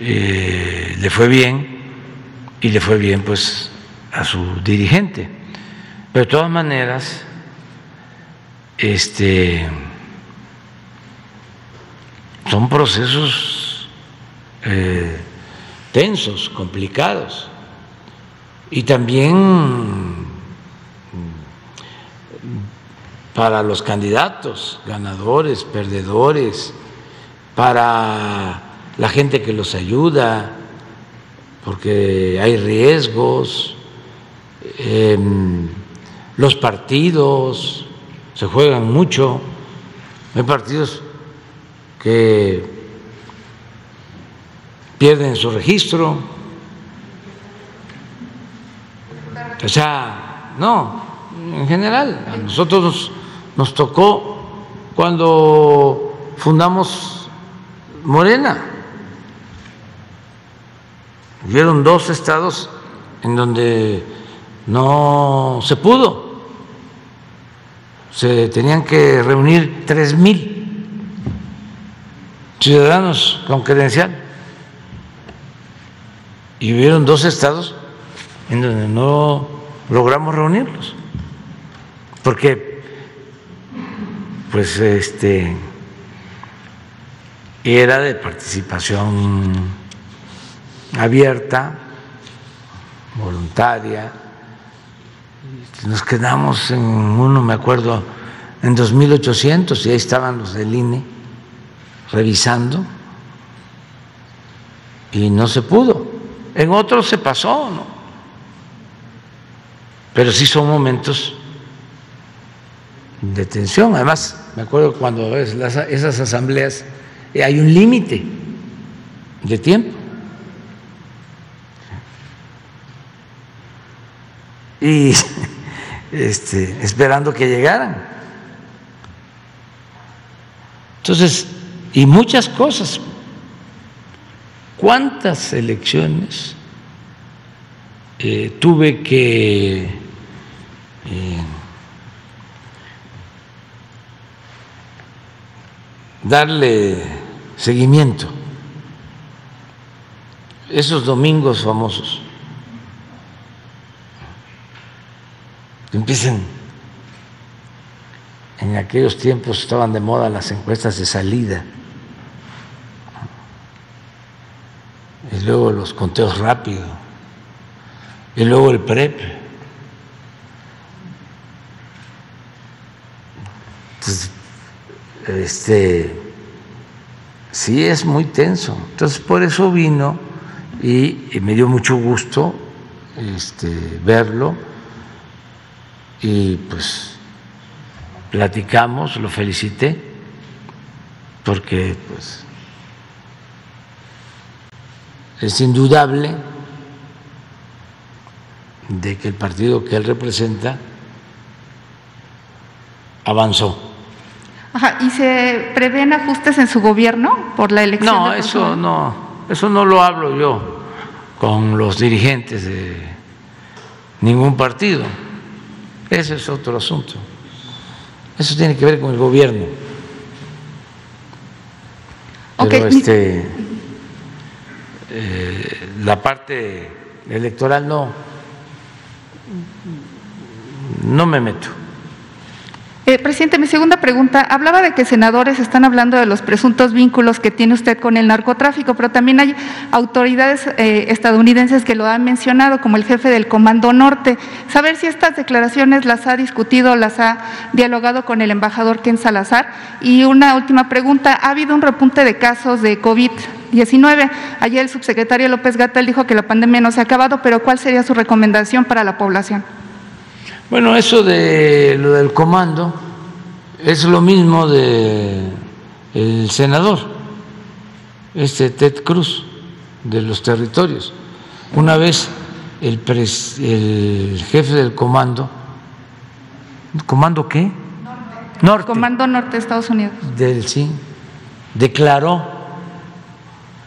eh, le fue bien y le fue bien pues a su dirigente. Pero de todas maneras, este, son procesos eh, tensos, complicados. Y también para los candidatos, ganadores, perdedores, para la gente que los ayuda, porque hay riesgos, em, los partidos se juegan mucho, hay partidos que pierden su registro, o sea, no, en general, a nosotros nos, tocó cuando fundamos Morena. Hubieron dos estados en donde no se pudo. Se tenían que reunir tres mil ciudadanos con credencial. Y hubieron dos estados en donde no logramos reunirlos. Porque, pues, este, era de participación abierta, voluntaria. Nos quedamos en uno, me acuerdo, en 2800 y ahí estaban los del INE revisando y no se pudo. En otros se pasó, ¿no? Pero sí son momentos de tensión. Además, me acuerdo cuando esas asambleas eh, hay un límite de tiempo. Y este, esperando que llegaran. Entonces, y muchas cosas. ¿Cuántas elecciones eh, tuve que eh, darle seguimiento? Esos domingos famosos. empiecen, en aquellos tiempos estaban de moda las encuestas de salida, y luego los conteos rápidos, y luego el PREP. Entonces, este, sí es muy tenso. Entonces, por eso vino y, me dio mucho gusto este, verlo y pues platicamos, lo felicité, porque pues es indudable de que el partido que él representa avanzó. Ajá, ¿y se prevén ajustes en su gobierno por la elección? No, eso no, eso no lo hablo yo con los dirigentes de ningún partido. Ese es otro asunto. Eso tiene que ver con el gobierno. Pero este, eh, la parte electoral no, no me meto. Eh, presidente, mi segunda pregunta. Hablaba de que senadores están hablando de los presuntos vínculos que tiene usted con el narcotráfico, pero también hay autoridades eh, estadounidenses que lo han mencionado, como el jefe del Comando Norte. Saber si estas declaraciones las ha discutido, las ha dialogado con el embajador Ken Salazar. Y una última pregunta. ¿Ha habido un repunte de casos de COVID-19? Ayer el subsecretario López Gatel dijo que la pandemia no se ha acabado, pero ¿cuál sería su recomendación para la población? Bueno, eso de lo del comando es lo mismo de el senador, este Ted Cruz, de los territorios. Una vez el, el jefe del comando, ¿comando qué? Norte. Comando Norte de Estados Unidos. Del sí, declaró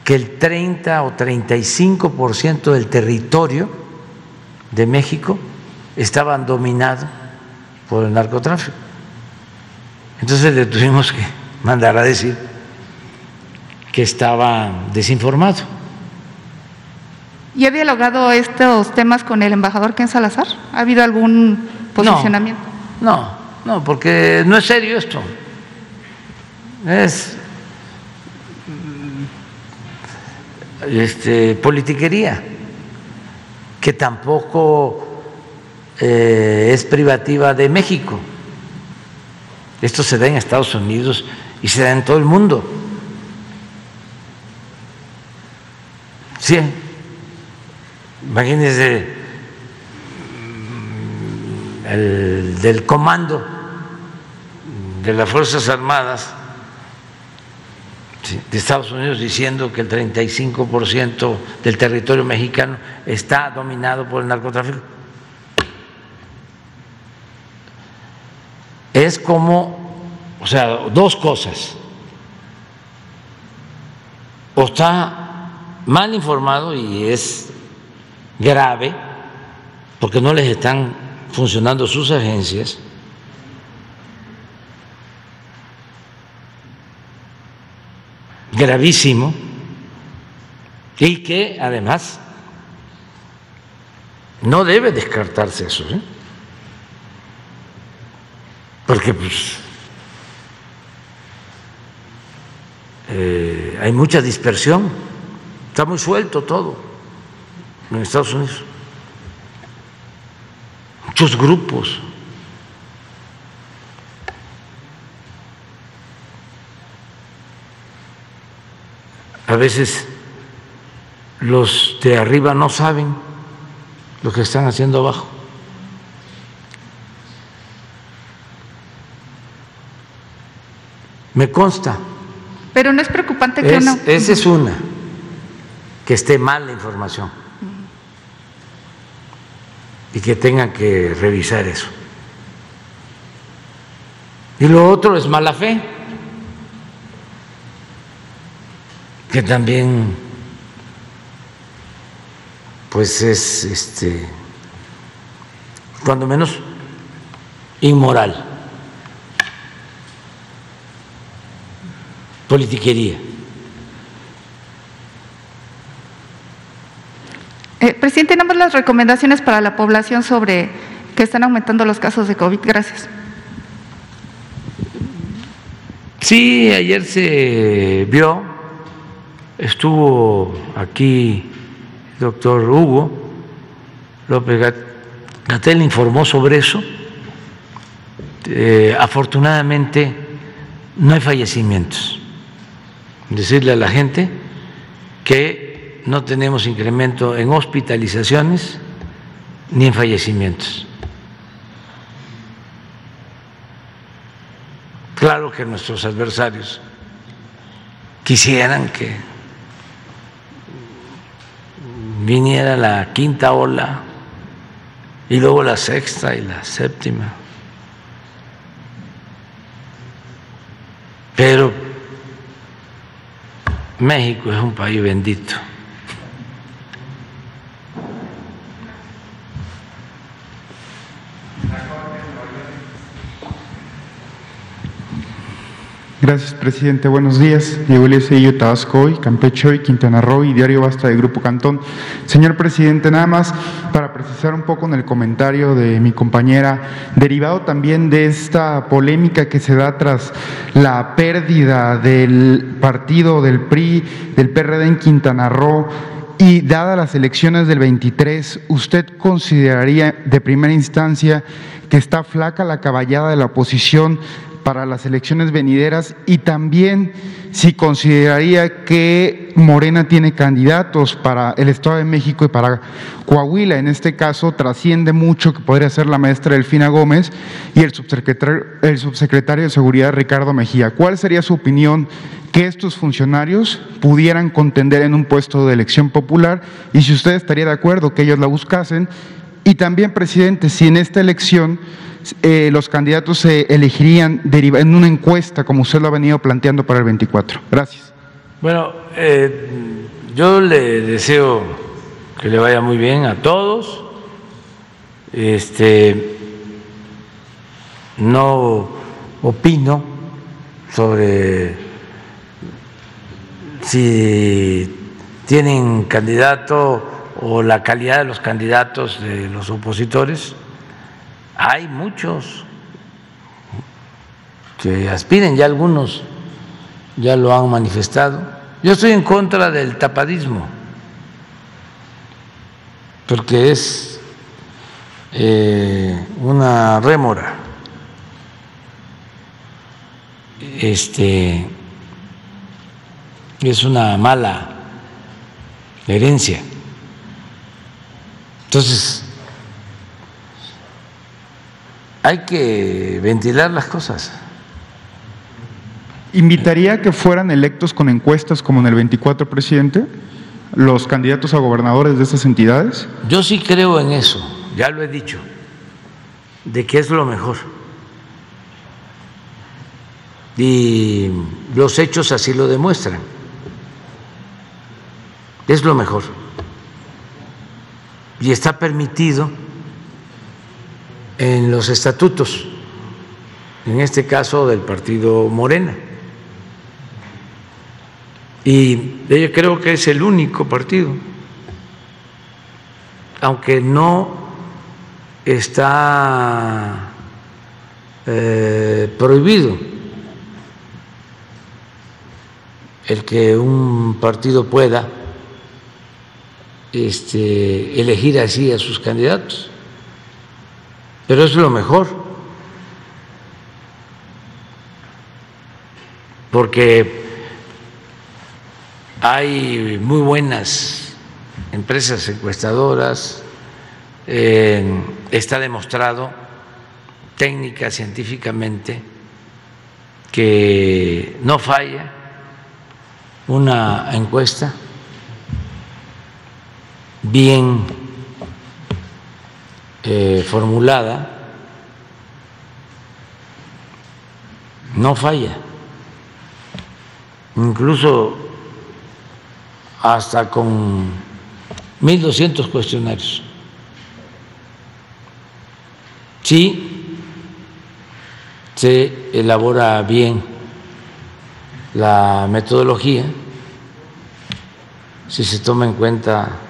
que el 30 o 35 ciento del territorio de México estaban dominados por el narcotráfico. Entonces le tuvimos que mandar a decir que estaba desinformado. ¿Y ha dialogado estos temas con el embajador Ken Salazar? ¿Ha habido algún posicionamiento? No, no, porque no es serio esto. Es este, politiquería, que tampoco eh, es privativa de México. Esto se da en Estados Unidos y se da en todo el mundo. 100. Imagínense mm, el del comando de las Fuerzas Armadas de Estados Unidos diciendo que el 35% del territorio mexicano está dominado por el narcotráfico. Es como, o sea, dos cosas. O está mal informado y es grave porque no les están funcionando sus agencias gravísimo y que además no debe descartarse eso, ¿eh? Porque pues eh, hay mucha dispersión, está muy suelto todo en Estados Unidos, muchos grupos. A veces los de arriba no saben lo que están haciendo abajo. Me consta. Pero no es preocupante que es, uno. Esa es una, que esté mal la información y que tengan que revisar eso. Y lo otro es mala fe. que también pues es este cuando menos inmoral politiquería eh, presidente, más las recomendaciones para la población sobre que están aumentando los casos de COVID. Gracias. Sí, ayer se vio Estuvo aquí el doctor Hugo López Gatel, informó sobre eso. Eh, afortunadamente no hay fallecimientos. Decirle a la gente que no tenemos incremento en hospitalizaciones ni en fallecimientos. Claro que nuestros adversarios quisieran que viniera la quinta ola y luego la sexta y la séptima. Pero México es un país bendito. Gracias, presidente. Buenos días. Diego Eliezer Tabasco hoy, Campeche hoy, Quintana Roo y Diario Basta de Grupo Cantón. Señor presidente, nada más para precisar un poco en el comentario de mi compañera, derivado también de esta polémica que se da tras la pérdida del partido del PRI, del PRD en Quintana Roo, y dadas las elecciones del 23, ¿usted consideraría de primera instancia que está flaca la caballada de la oposición para las elecciones venideras y también si consideraría que Morena tiene candidatos para el Estado de México y para Coahuila. En este caso trasciende mucho que podría ser la maestra Delfina Gómez y el subsecretario, el subsecretario de Seguridad Ricardo Mejía. ¿Cuál sería su opinión que estos funcionarios pudieran contender en un puesto de elección popular y si usted estaría de acuerdo que ellos la buscasen? Y también, presidente, si en esta elección eh, los candidatos se elegirían en una encuesta, como usted lo ha venido planteando para el 24. Gracias. Bueno, eh, yo le deseo que le vaya muy bien a todos. Este, no opino sobre si tienen candidato o la calidad de los candidatos de los opositores hay muchos que aspiren, ya algunos ya lo han manifestado. Yo estoy en contra del tapadismo, porque es eh, una rémora. Este es una mala herencia. Entonces, hay que ventilar las cosas. ¿Invitaría a que fueran electos con encuestas como en el 24, presidente? ¿Los candidatos a gobernadores de esas entidades? Yo sí creo en eso, ya lo he dicho, de que es lo mejor. Y los hechos así lo demuestran. Es lo mejor. Y está permitido en los estatutos, en este caso del partido Morena. Y yo creo que es el único partido, aunque no está eh, prohibido el que un partido pueda este, elegir así a sus candidatos. Pero es lo mejor, porque hay muy buenas empresas encuestadoras, está demostrado técnica, científicamente, que no falla una encuesta bien eh, formulada, no falla. Incluso hasta con 1.200 cuestionarios. Sí, se elabora bien la metodología, si se toma en cuenta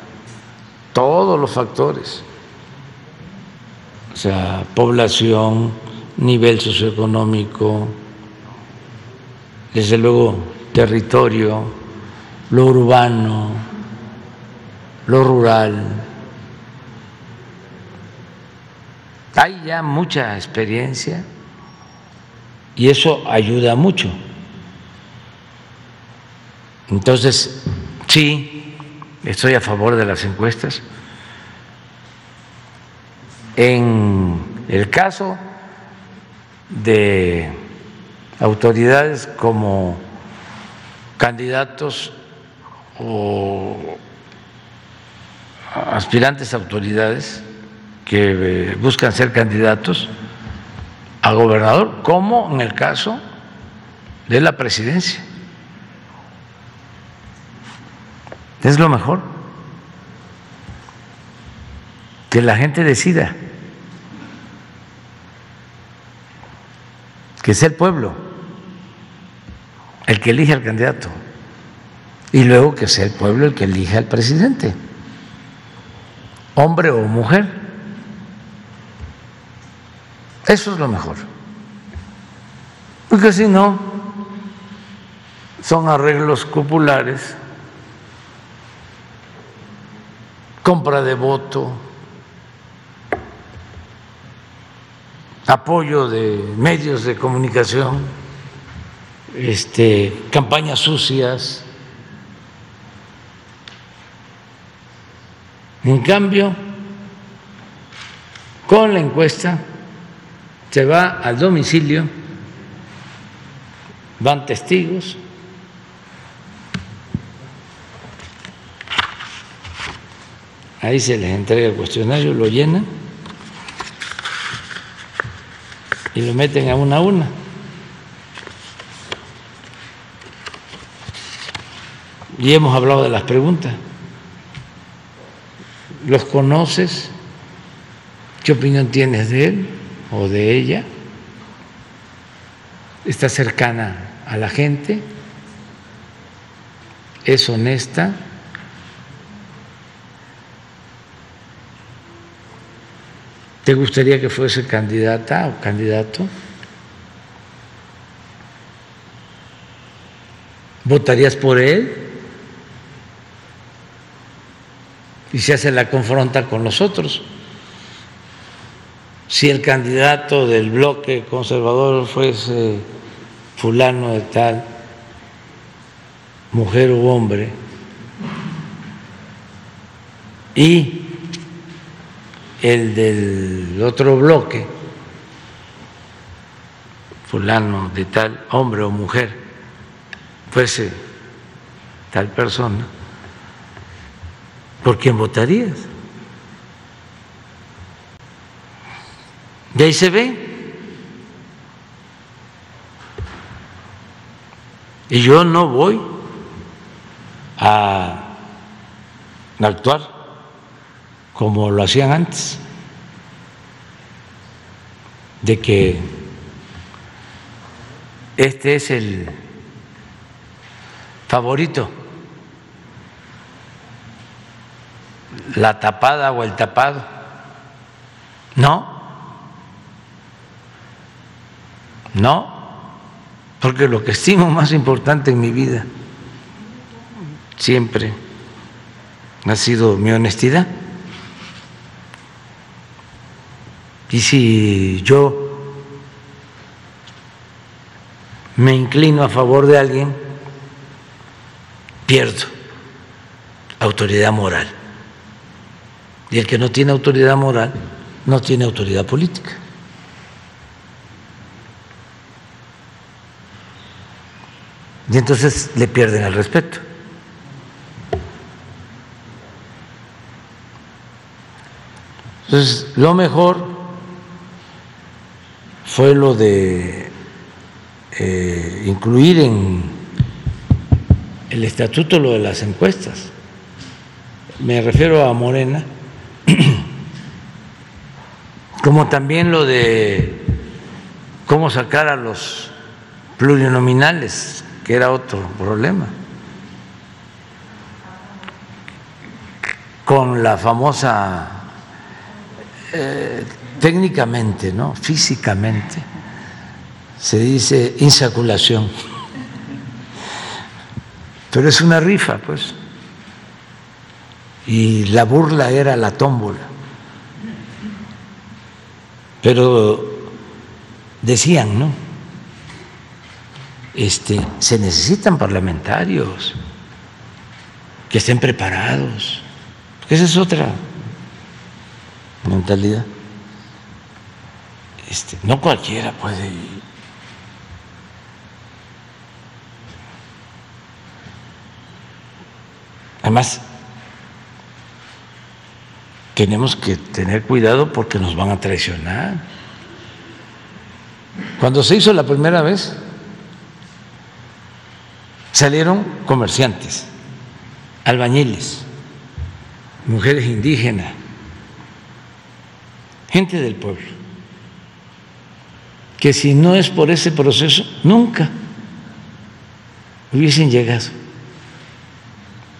todos los factores, o sea, población, nivel socioeconómico, desde luego territorio, lo urbano, lo rural. Hay ya mucha experiencia y eso ayuda mucho. Entonces, sí, estoy a favor de las encuestas. En el caso de autoridades como candidatos o aspirantes autoridades que eh, buscan ser candidatos a gobernador, como en el caso de la presidencia. Es lo mejor. Que la gente decida. Que sea el pueblo el que elige al candidato y luego que sea el pueblo el que elija al presidente, hombre o mujer. Eso es lo mejor. Porque si no, son arreglos populares, compra de voto, apoyo de medios de comunicación, este, campañas sucias. En cambio, con la encuesta se va al domicilio, van testigos, ahí se les entrega el cuestionario, lo llenan y lo meten a una a una. Y hemos hablado de las preguntas los conoces, qué opinión tienes de él o de ella, está cercana a la gente, es honesta. ¿Te gustaría que fuese candidata o candidato? ¿Votarías por él? y se hace la confronta con los otros. Si el candidato del bloque conservador fuese fulano de tal, mujer u hombre, y el del otro bloque, fulano de tal, hombre o mujer, fuese tal persona, ¿por quién votarías? Y ahí se ve. Y yo no voy a actuar como lo hacían antes, de que este es el favorito, la tapada o el tapado. No, no, porque lo que estimo más importante en mi vida siempre ha sido mi honestidad. Y si yo me inclino a favor de alguien, pierdo autoridad moral. Y el que no tiene autoridad moral no tiene autoridad política. Y entonces le pierden el respeto. Entonces, lo mejor fue lo de eh, incluir en el estatuto lo de las encuestas. Me refiero a Morena, como también lo de cómo sacar a los plurinominales, que era otro problema, con la famosa eh, técnicamente, ¿no? físicamente, se dice insaculación. Pero es una rifa, pues. Y la burla era la tómbola. Pero decían, ¿no? Este, se necesitan parlamentarios que estén preparados. Esa es otra mentalidad. Este, no cualquiera puede ir. Además, tenemos que tener cuidado porque nos van a traicionar. Cuando se hizo la primera vez, salieron comerciantes, albañiles, mujeres indígenas, gente del pueblo, que si no es por ese proceso, nunca hubiesen llegado.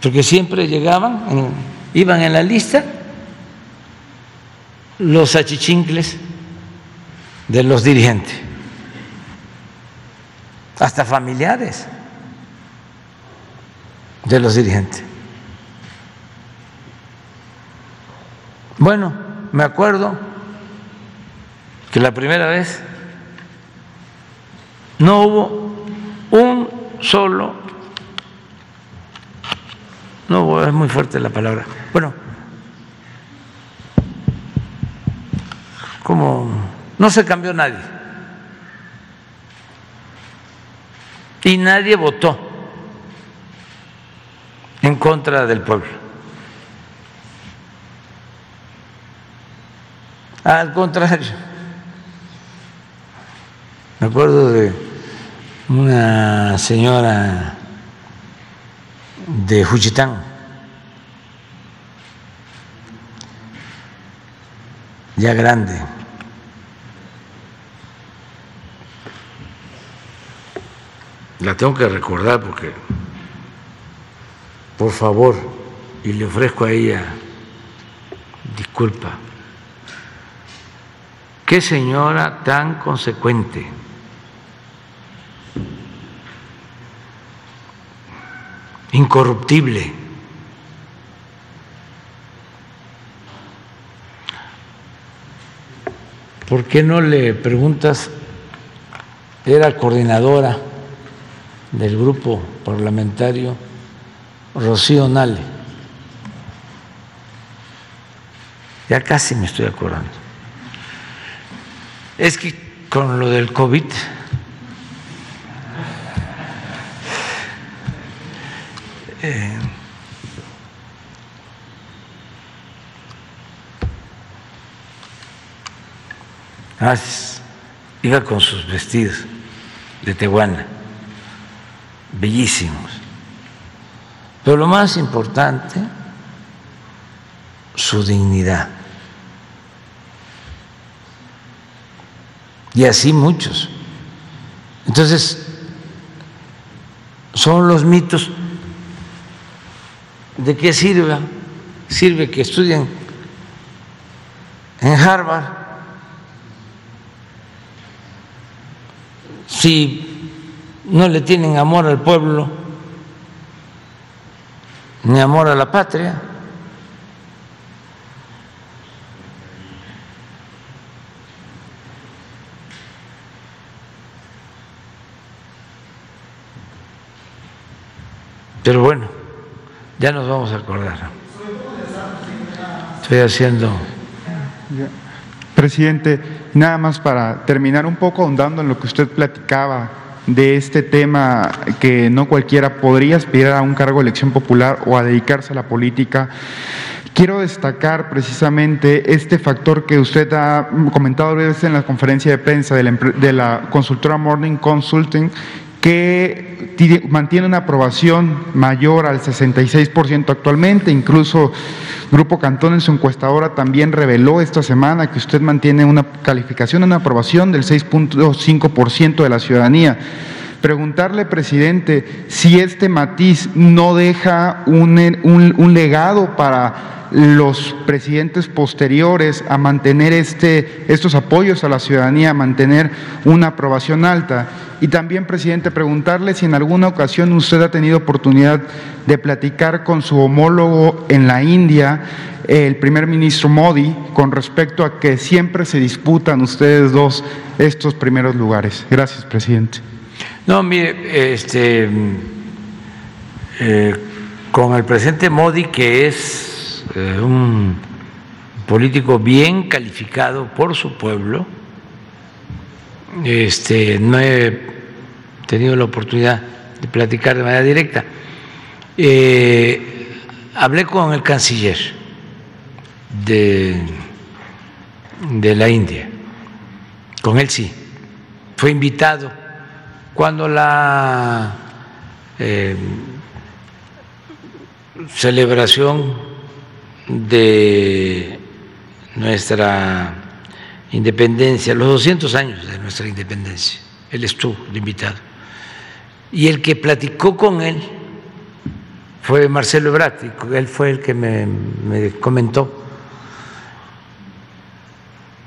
Porque siempre llegaban, iban en la lista los achichincles de los dirigentes, hasta familiares de los dirigentes. Bueno, me acuerdo que la primera vez no hubo un solo, no es muy fuerte la palabra, bueno, como no se cambió nadie. Y nadie votó en contra del pueblo. Al contrario, me acuerdo de una señora de Juchitán, ya grande, la tengo que recordar porque, por favor, y le ofrezco a ella disculpa, qué señora tan consecuente. Incorruptible. ¿Por qué no le preguntas? Era coordinadora del grupo parlamentario Rocío Nale. Ya casi me estoy acordando. Es que con lo del COVID eh, ah, iba con sus vestidos de Tehuana, bellísimos. Pero lo más importante, su dignidad. Y así muchos. Entonces, son los mitos. ¿De qué sirve? Sirve que estudien en Harvard. Si no le tienen amor al pueblo, ni amor a la patria, Pero bueno, ya nos vamos a acordar. Estoy haciendo. Presidente, nada más para terminar un poco ahondando en lo que usted platicaba de este tema que no cualquiera podría aspirar a un cargo de elección popular o a dedicarse a la política. Quiero destacar precisamente este factor que usted ha comentado veces en la conferencia de prensa de la, de la consultora Morning Consulting, que mantiene una aprobación mayor al 66% actualmente, incluso Grupo Cantón en su encuestadora también reveló esta semana que usted mantiene una calificación, una aprobación del 6.5% de la ciudadanía. Preguntarle, presidente, si este matiz no deja un, un, un legado para los presidentes posteriores a mantener este, estos apoyos a la ciudadanía, a mantener una aprobación alta. Y también, presidente, preguntarle si en alguna ocasión usted ha tenido oportunidad de platicar con su homólogo en la India, el primer ministro Modi, con respecto a que siempre se disputan ustedes dos estos primeros lugares. Gracias, presidente. No, mire, este, eh, con el presidente Modi, que es eh, un político bien calificado por su pueblo. Este, no he tenido la oportunidad de platicar de manera directa. Eh, hablé con el canciller de, de la India, con él sí, fue invitado cuando la eh, celebración de nuestra independencia, los 200 años de nuestra independencia. Él estuvo de invitado. Y el que platicó con él fue Marcelo Ebrard, él fue el que me, comentó.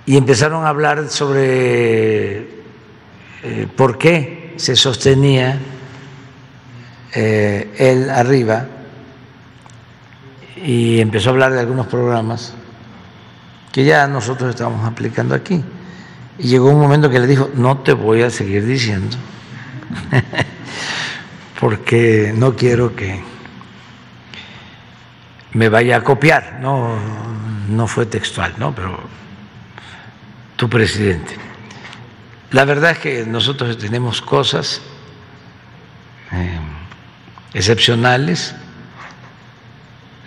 Y empezaron a hablar sobre eh, por qué se sostenía eh, él arriba y empezó a hablar de algunos programas que ya nosotros estamos aplicando aquí. Y llegó un momento que le dijo, no te voy a seguir diciendo, porque no quiero que me vaya a copiar. No, no fue textual, ¿no? Pero tu presidente. La verdad es que nosotros tenemos cosas eh, excepcionales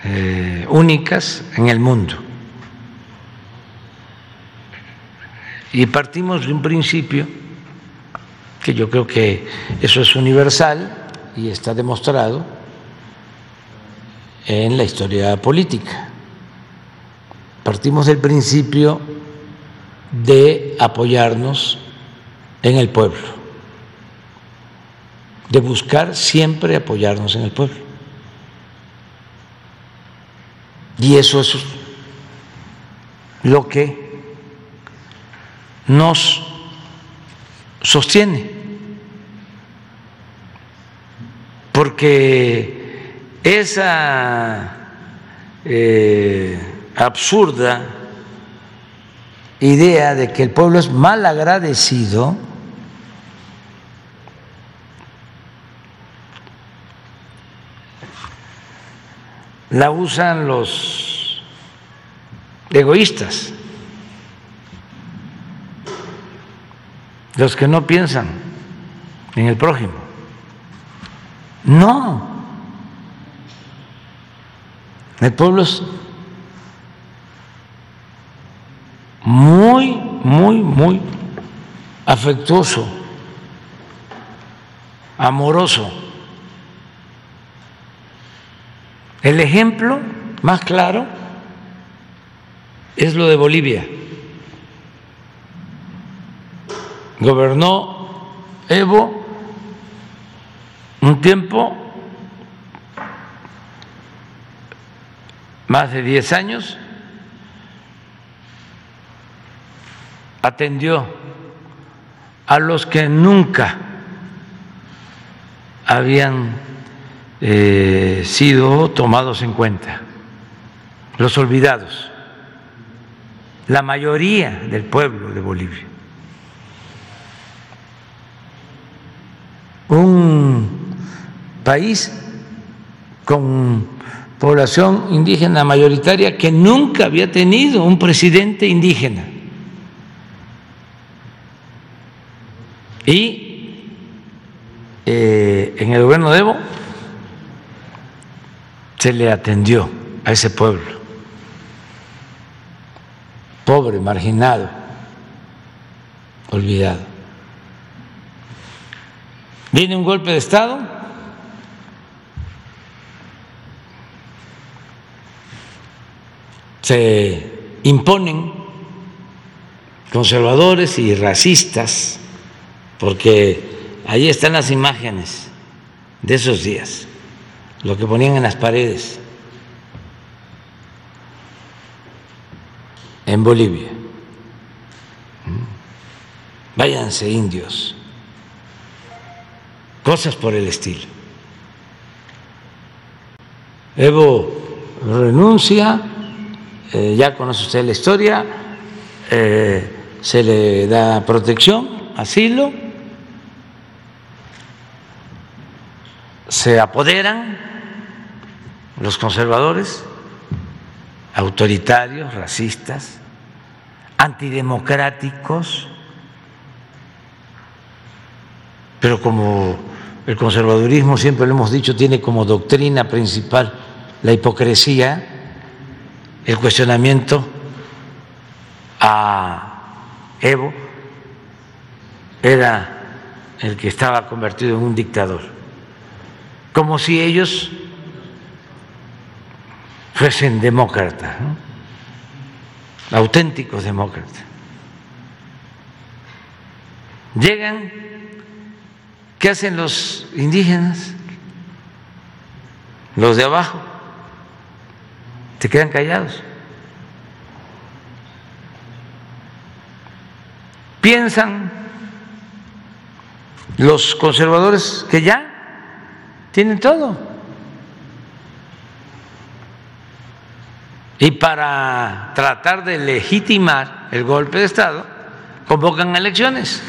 eh, únicas en el mundo. Y partimos de un principio que yo creo que eso es universal y está demostrado en la historia política. Partimos del principio de apoyarnos en el pueblo, de buscar siempre apoyarnos en el pueblo. Y eso es lo que nos sostiene. Porque esa eh, absurda idea de que el pueblo es mal agradecido, la usan los egoístas, los que no piensan en el prójimo. No, el pueblo es muy, muy, muy afectuoso, amoroso. El ejemplo más claro es lo de Bolivia. Gobernó Evo un tiempo, más de 10 años, atendió a los que nunca habían eh, sido tomados en cuenta, los olvidados, la mayoría del pueblo de Bolivia. Un país con población indígena mayoritaria que nunca había tenido un presidente indígena. Y eh, en el gobierno de Evo se le atendió a ese pueblo, pobre, marginado, olvidado. Viene un golpe de Estado. Se imponen conservadores y racistas, porque ahí están las imágenes de esos días lo que ponían en las paredes en Bolivia. ¿Mm? Váyanse indios, cosas por el estilo. Evo renuncia, eh, ya conoce usted la historia, eh, se le da protección, asilo, se apoderan los conservadores, autoritarios, racistas, antidemocráticos, pero como el conservadurismo, siempre lo hemos dicho, tiene como doctrina principal la hipocresía, el cuestionamiento a Evo, era el que estaba convertido en un dictador, como si ellos fuesen demócratas, auténticos demócratas. Llegan, ¿qué hacen los indígenas? Los de abajo, se quedan callados. Piensan los conservadores que ya tienen todo. Y para tratar de legitimar el golpe de Estado, convocan elecciones.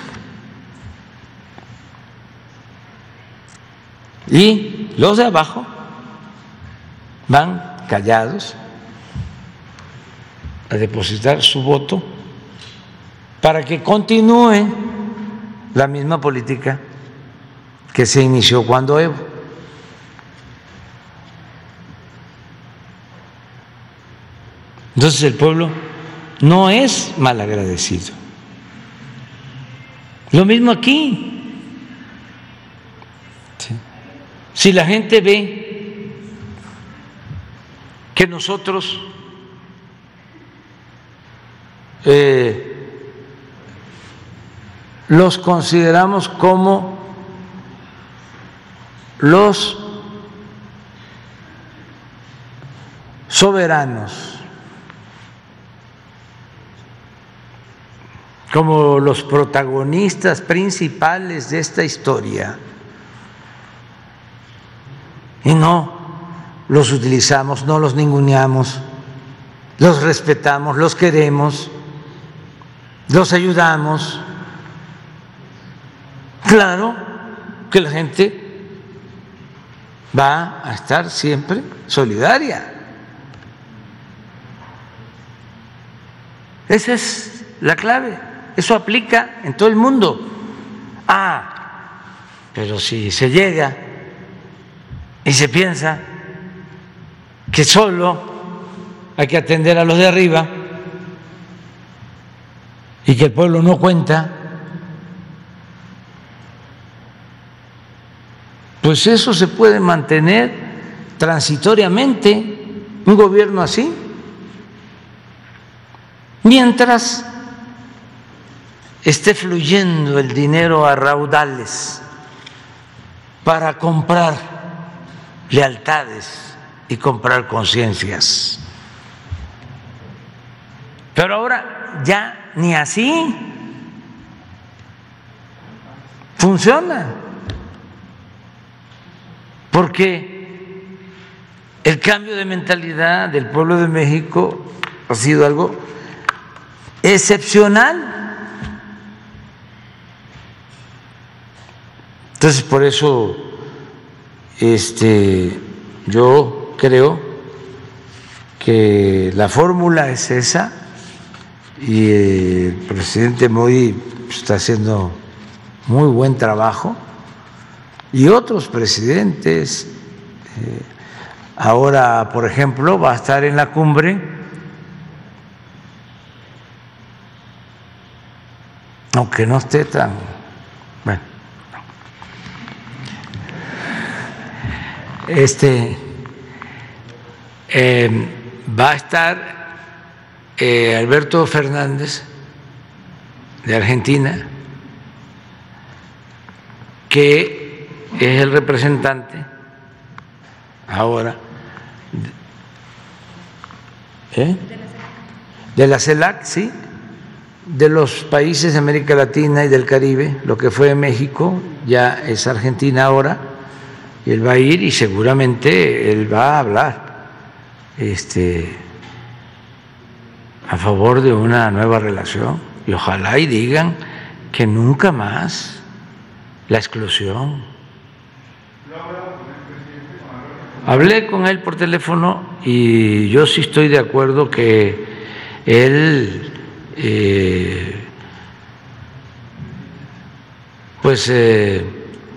Y los de abajo van callados a depositar su voto para que continúe la misma política que se inició cuando Evo. Entonces el pueblo no es malagradecido. Lo mismo aquí. Si la gente ve que nosotros eh, los consideramos como los soberanos como los protagonistas principales de esta historia. Y no los utilizamos, no los ninguneamos, los respetamos, los queremos, los ayudamos. Claro que la gente va a estar siempre solidaria. Esa es la clave. Eso aplica en todo el mundo. Ah, pero si se llega y se piensa que solo hay que atender a los de arriba y que el pueblo no cuenta, pues eso se puede mantener transitoriamente, un gobierno así, mientras esté fluyendo el dinero a raudales para comprar lealtades y comprar conciencias. Pero ahora ya ni así funciona, porque el cambio de mentalidad del pueblo de México ha sido algo excepcional. Entonces, por eso este, yo creo que la fórmula es esa y el presidente Modi está haciendo muy buen trabajo y otros presidentes. Eh, ahora, por ejemplo, va a estar en la cumbre aunque no esté tan Este eh, va a estar eh, Alberto Fernández de Argentina, que es el representante ahora ¿eh? de la CELAC, sí, de los países de América Latina y del Caribe, lo que fue México, ya es Argentina ahora, y él va a ir y seguramente él va a hablar. Este, a favor de una nueva relación y ojalá y digan que nunca más la exclusión. Hablé con él por teléfono y yo sí estoy de acuerdo que él eh, pues eh,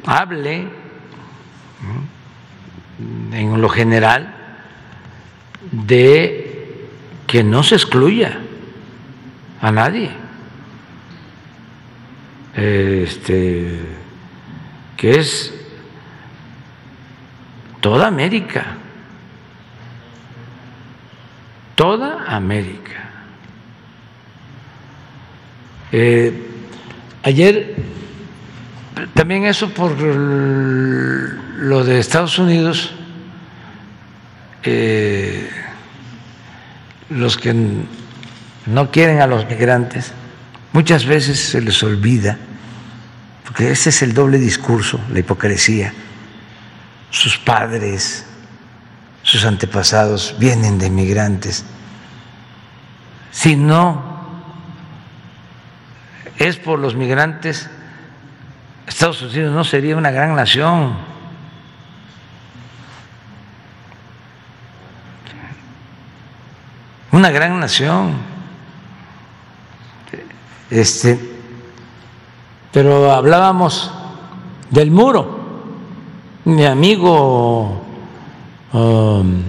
hable en lo general de que no se excluya a nadie. Este, que es toda América, toda América. Eh, ayer, también eso por lo de Estados Unidos, eh, los que no quieren a los migrantes, muchas veces se les olvida, porque ese es el doble discurso, la hipocresía. Sus padres, sus antepasados vienen de migrantes. Si no es por los migrantes, Estados Unidos no sería una gran nación. una gran nación. Este, pero hablábamos del muro. Mi amigo um,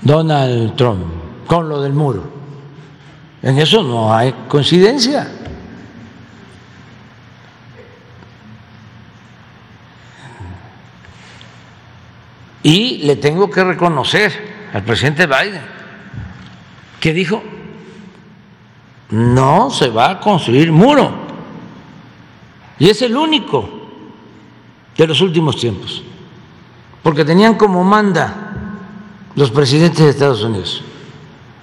Donald Trump, con lo del muro. En eso no hay coincidencia. Y le tengo que reconocer al presidente Biden que dijo, no se va a construir muro. Y es el único de los últimos tiempos, porque tenían como manda los presidentes de Estados Unidos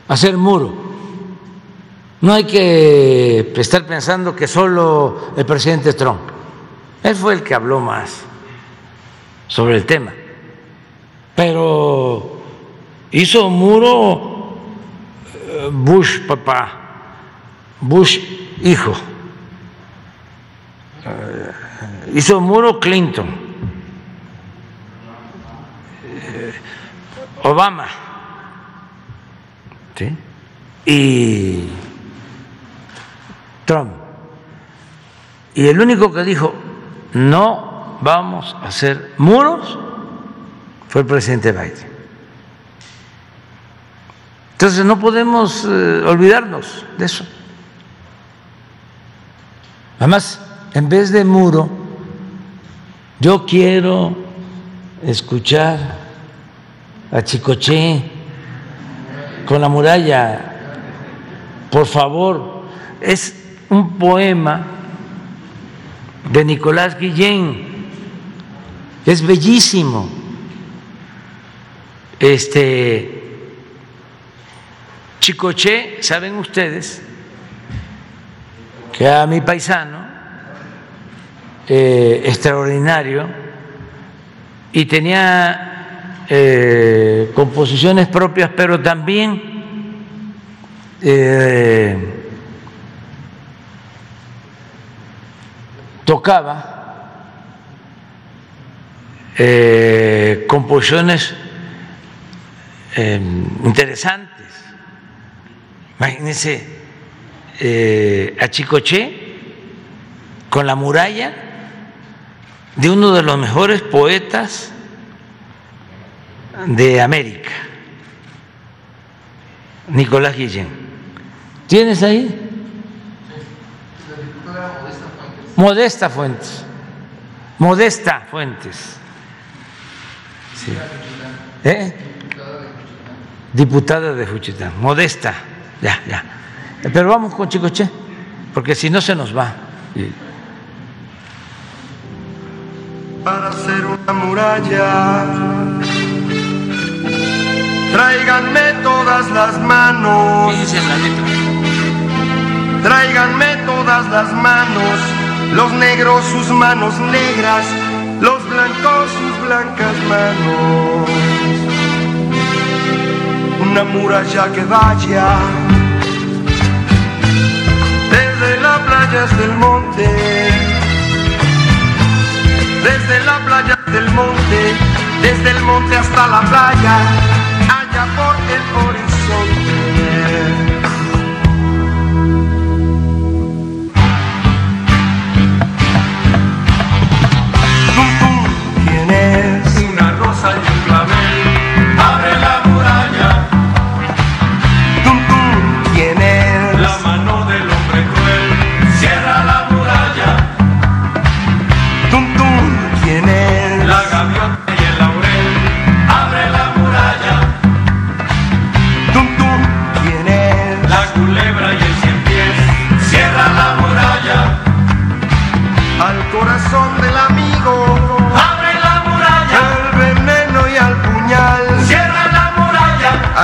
hacer muro. No hay que estar pensando que solo el presidente Trump, él fue el que habló más sobre el tema, pero hizo muro Bush papá, Bush hijo, eh, hizo muro Clinton, eh, Obama, ¿sí? y Trump. Y el único que dijo, no vamos a hacer muros, fue el presidente Biden. Entonces no podemos eh, olvidarnos de eso. Además, en vez de muro, yo quiero escuchar a Chicoché con la muralla. Por favor, es un poema de Nicolás Guillén. Es bellísimo. Este Chicoché, saben ustedes que a mi paisano, eh, extraordinario, y tenía eh, composiciones propias, pero también eh, tocaba composiciones interesantes Imagínense eh, a Chicoché con la muralla de uno de los mejores poetas de América, Nicolás Guillén. ¿Tienes ahí? Modesta Fuentes. Modesta Fuentes. Sí. ¿Eh? Diputada de Juchitán. Modesta ya, ya. Pero vamos con Chicoche, porque si no se nos va. Para hacer una muralla, tráiganme todas las manos. Tráiganme todas las manos, los negros sus manos negras, los blancos sus blancas manos. Una muralla que vaya desde la playa hasta el monte, desde la playa hasta el monte, desde el monte hasta la playa,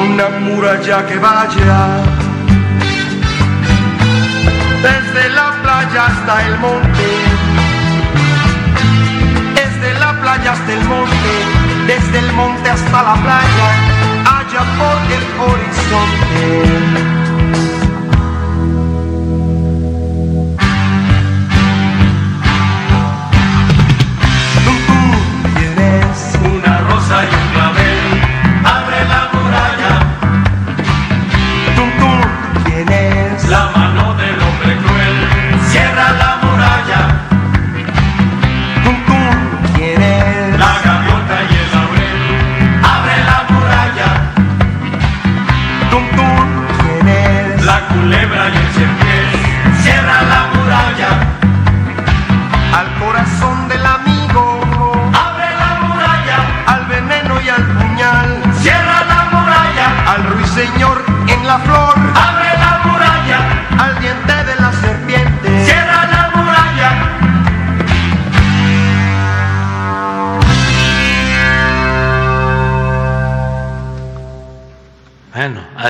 Una muralla que vaya desde la playa hasta el monte playa hasta el monte, desde el monte hasta la playa, allá por el horizonte.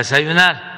Desayunar.